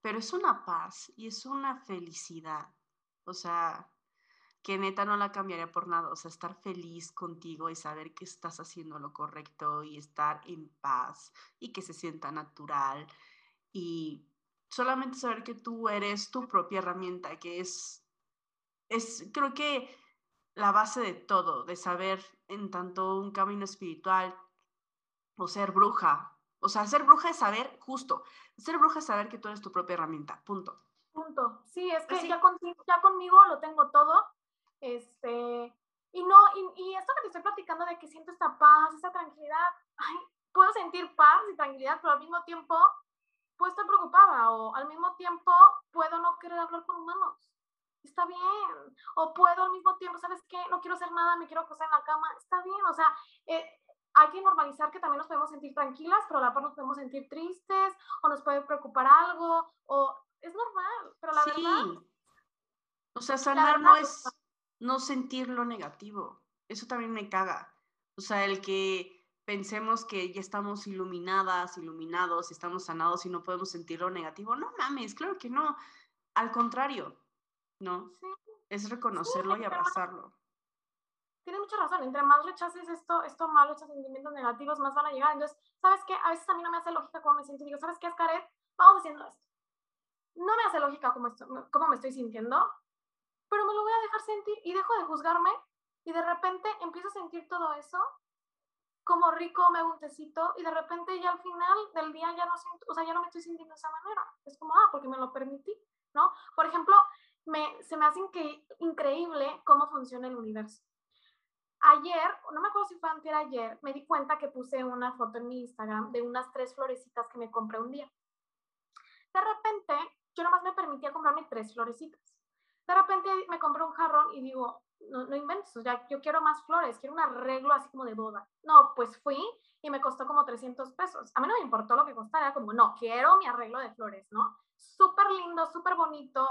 Pero es una paz y es una felicidad, o sea, que neta no la cambiaría por nada, o sea, estar feliz contigo y saber que estás haciendo lo correcto y estar en paz y que se sienta natural y solamente saber que tú eres tu propia herramienta, que es, es creo que la base de todo, de saber en tanto un camino espiritual o ser bruja. O sea, ser bruja es saber, justo, ser bruja es saber que tú eres tu propia herramienta, punto. Punto. Sí, es que ya, ya conmigo lo tengo todo. Este, y no, y, y, esto que te estoy platicando de que siento esta paz, esta tranquilidad, ay, puedo sentir paz y tranquilidad, pero al mismo tiempo puedo estar preocupada o al mismo tiempo puedo no querer hablar con humanos está bien. O puedo al mismo tiempo, ¿sabes qué? No quiero hacer nada, me quiero acostar en la cama, está bien. O sea, eh, hay que normalizar que también nos podemos sentir tranquilas, pero a la par nos podemos sentir tristes o nos puede preocupar algo, o es normal, pero la sí. verdad... O sea, sanar no es no sentir lo negativo. Eso también me caga. O sea, el que pensemos que ya estamos iluminadas, iluminados, estamos sanados y no podemos sentir lo negativo. No mames, claro que no. Al contrario, ¿no? Sí. Es reconocerlo y abrazarlo. Tiene mucha razón, entre más rechaces esto, esto malo, estos sentimientos negativos, más van a llegar. Entonces, ¿sabes qué? A veces a mí no me hace lógica cómo me siento digo, ¿sabes qué, Scaret? Vamos haciendo esto. No me hace lógica cómo, esto, cómo me estoy sintiendo, pero me lo voy a dejar sentir y dejo de juzgarme y de repente empiezo a sentir todo eso como rico, me hago un tecito y de repente ya al final del día ya no siento, o sea, ya no me estoy sintiendo de esa manera. Es como, ah, porque me lo permití, ¿no? Por ejemplo, me, se me hace increíble cómo funciona el universo. Ayer, no me acuerdo si fue antes ayer, me di cuenta que puse una foto en mi Instagram de unas tres florecitas que me compré un día. De repente, yo nomás me permitía comprarme tres florecitas. De repente me compré un jarrón y digo, no, no inventes, ya, yo quiero más flores, quiero un arreglo así como de boda. No, pues fui y me costó como 300 pesos. A mí no me importó lo que costara, como, no, quiero mi arreglo de flores, ¿no? Súper lindo, súper bonito,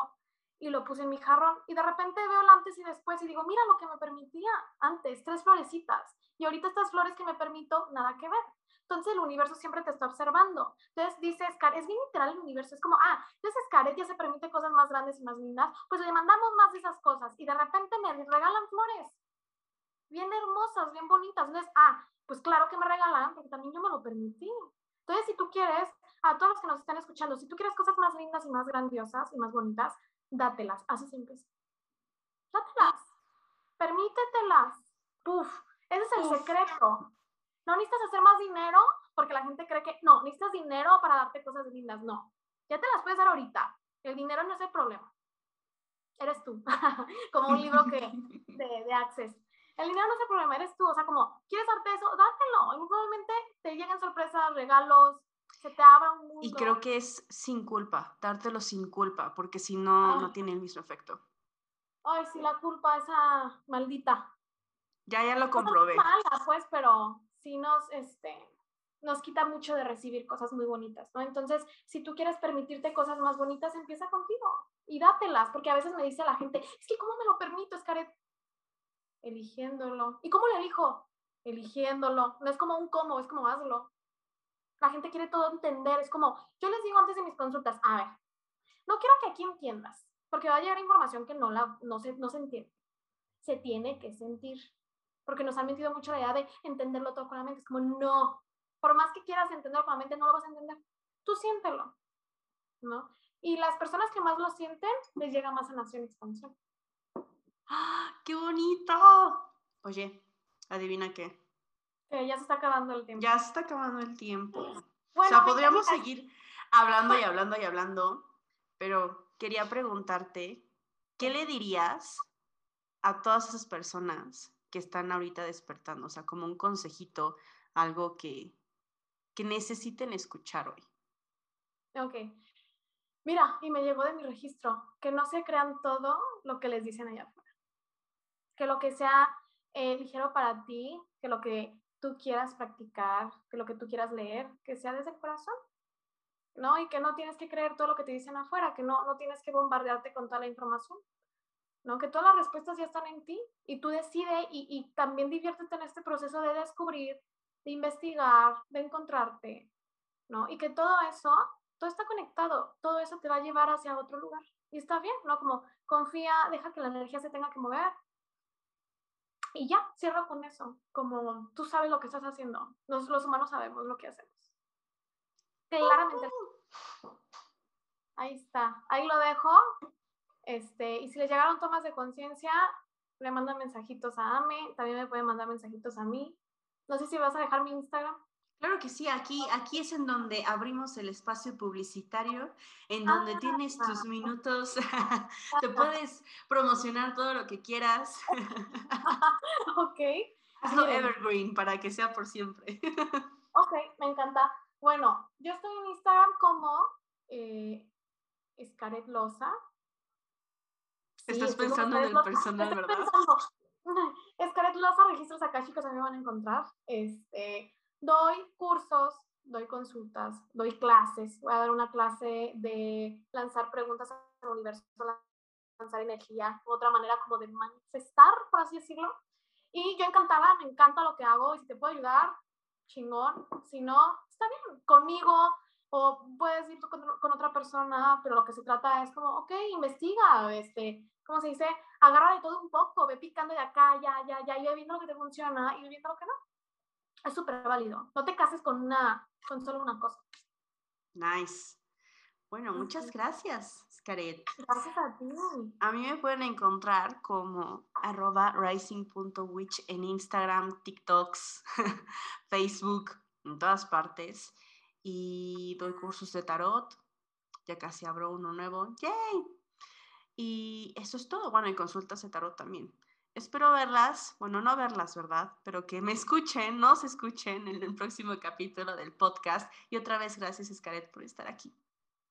y lo puse en mi jarrón y de repente veo el antes y después y digo, mira lo que me permitía antes, tres florecitas y ahorita estas flores que me permito, nada que ver. Entonces el universo siempre te está observando. Entonces dice Scar, es bien literal el universo, es como, ah, entonces Scaret ya se permite cosas más grandes y más lindas, pues le mandamos más de esas cosas y de repente me regalan flores, bien hermosas, bien bonitas. Entonces, ah, pues claro que me regalan porque también yo me lo permití. Entonces, si tú quieres, a todos los que nos están escuchando, si tú quieres cosas más lindas y más grandiosas y más bonitas, dátelas, así siempre. Dátelas, permítetelas. Puf, ese es el secreto. No necesitas hacer más dinero porque la gente cree que no, necesitas dinero para darte cosas lindas. No, ya te las puedes dar ahorita. El dinero no es el problema. Eres tú. como un libro que, de, de Access. El dinero no es el problema, eres tú. O sea, como, ¿quieres darte eso? Dátelo. Y probablemente te lleguen sorpresas, regalos, se te abra un mundo. Y creo que es sin culpa, dártelo sin culpa, porque si no, no tiene el mismo efecto. Ay, sí, la culpa, esa maldita. Ya, ya lo comprobé. Mala, pues, pero si nos, este, nos quita mucho de recibir cosas muy bonitas, ¿no? Entonces, si tú quieres permitirte cosas más bonitas, empieza contigo y dátelas, porque a veces me dice la gente, es que ¿cómo me lo permito, Scaret? Eligiéndolo. ¿Y cómo lo elijo? Eligiéndolo. No es como un cómo, es como hazlo. La gente quiere todo entender, es como, yo les digo antes de mis consultas, a ver, no quiero que aquí entiendas, porque va a llegar información que no, la, no, se, no se entiende. Se tiene que sentir, porque nos han metido mucho la idea de entenderlo todo con la mente. Es como, no, por más que quieras entenderlo con la mente, no lo vas a entender. Tú siéntelo, ¿no? Y las personas que más lo sienten, les llega más sanación y expansión. ¡Ah, qué bonito! Oye, adivina qué. Que ya se está acabando el tiempo. Ya se está acabando el tiempo. o sea, podríamos seguir hablando y hablando y hablando, pero quería preguntarte, ¿qué le dirías a todas esas personas que están ahorita despertando? O sea, como un consejito, algo que, que necesiten escuchar hoy. Ok. Mira, y me llegó de mi registro, que no se crean todo lo que les dicen allá afuera. Que lo que sea eh, ligero para ti, que lo que tú quieras practicar, que lo que tú quieras leer, que sea desde el corazón. ¿no? Y que no tienes que creer todo lo que te dicen afuera, que no, no tienes que bombardearte con toda la información, ¿no? Que todas las respuestas ya están en ti y tú decides y, y también diviértete en este proceso de descubrir, de investigar, de encontrarte, ¿no? Y que todo eso, todo está conectado, todo eso te va a llevar hacia otro lugar. Y está bien, ¿no? Como confía, deja que la energía se tenga que mover. Y ya, cierro con eso, como tú sabes lo que estás haciendo, los, los humanos sabemos lo que hacemos. Claramente. Ahí está, ahí lo dejo. Este, y si les llegaron tomas de conciencia, le mandan mensajitos a Ame, también me pueden mandar mensajitos a mí. No sé si vas a dejar mi Instagram. Claro que sí, aquí, aquí es en donde abrimos el espacio publicitario, en donde tienes tus ah. minutos, te puedes promocionar todo lo que quieras. ok. Hazlo evergreen para que sea por siempre. ok, me encanta. Bueno, yo estoy en Instagram como eh, Scaret Loza. Estás pensando en el personal, ¿verdad? Pensando. Scaret Loza, registros acá, chicos, a mí me van a encontrar. Este, doy cursos, doy consultas, doy clases. Voy a dar una clase de lanzar preguntas al universo, lanzar energía, otra manera como de manifestar, por así decirlo. Y yo encantada, me encanta lo que hago y si te puedo ayudar, chingón. Si no, está bien, conmigo o puedes ir con, con, otra persona, pero lo que se trata es como, ok, investiga, este, ¿cómo se dice? Agarra de todo un poco, ve picando de acá, ya, ya, ya, y ve viendo lo que te funciona y ve viendo lo que no. Es súper válido. No te cases con una, con solo una cosa. Nice. Bueno, muchas gracias, Scaret. Gracias a ti. A mí me pueden encontrar como arroba rising.witch en Instagram, TikToks, Facebook, en todas partes. Y doy cursos de tarot. Ya casi abro uno nuevo. ¡Yay! Y eso es todo. Bueno, y consultas de tarot también. Espero verlas, bueno, no verlas, ¿verdad? Pero que me escuchen, nos escuchen en el próximo capítulo del podcast. Y otra vez, gracias, Scaret, por estar aquí.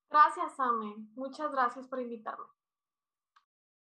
Gracias, Ame. Muchas gracias por invitarme.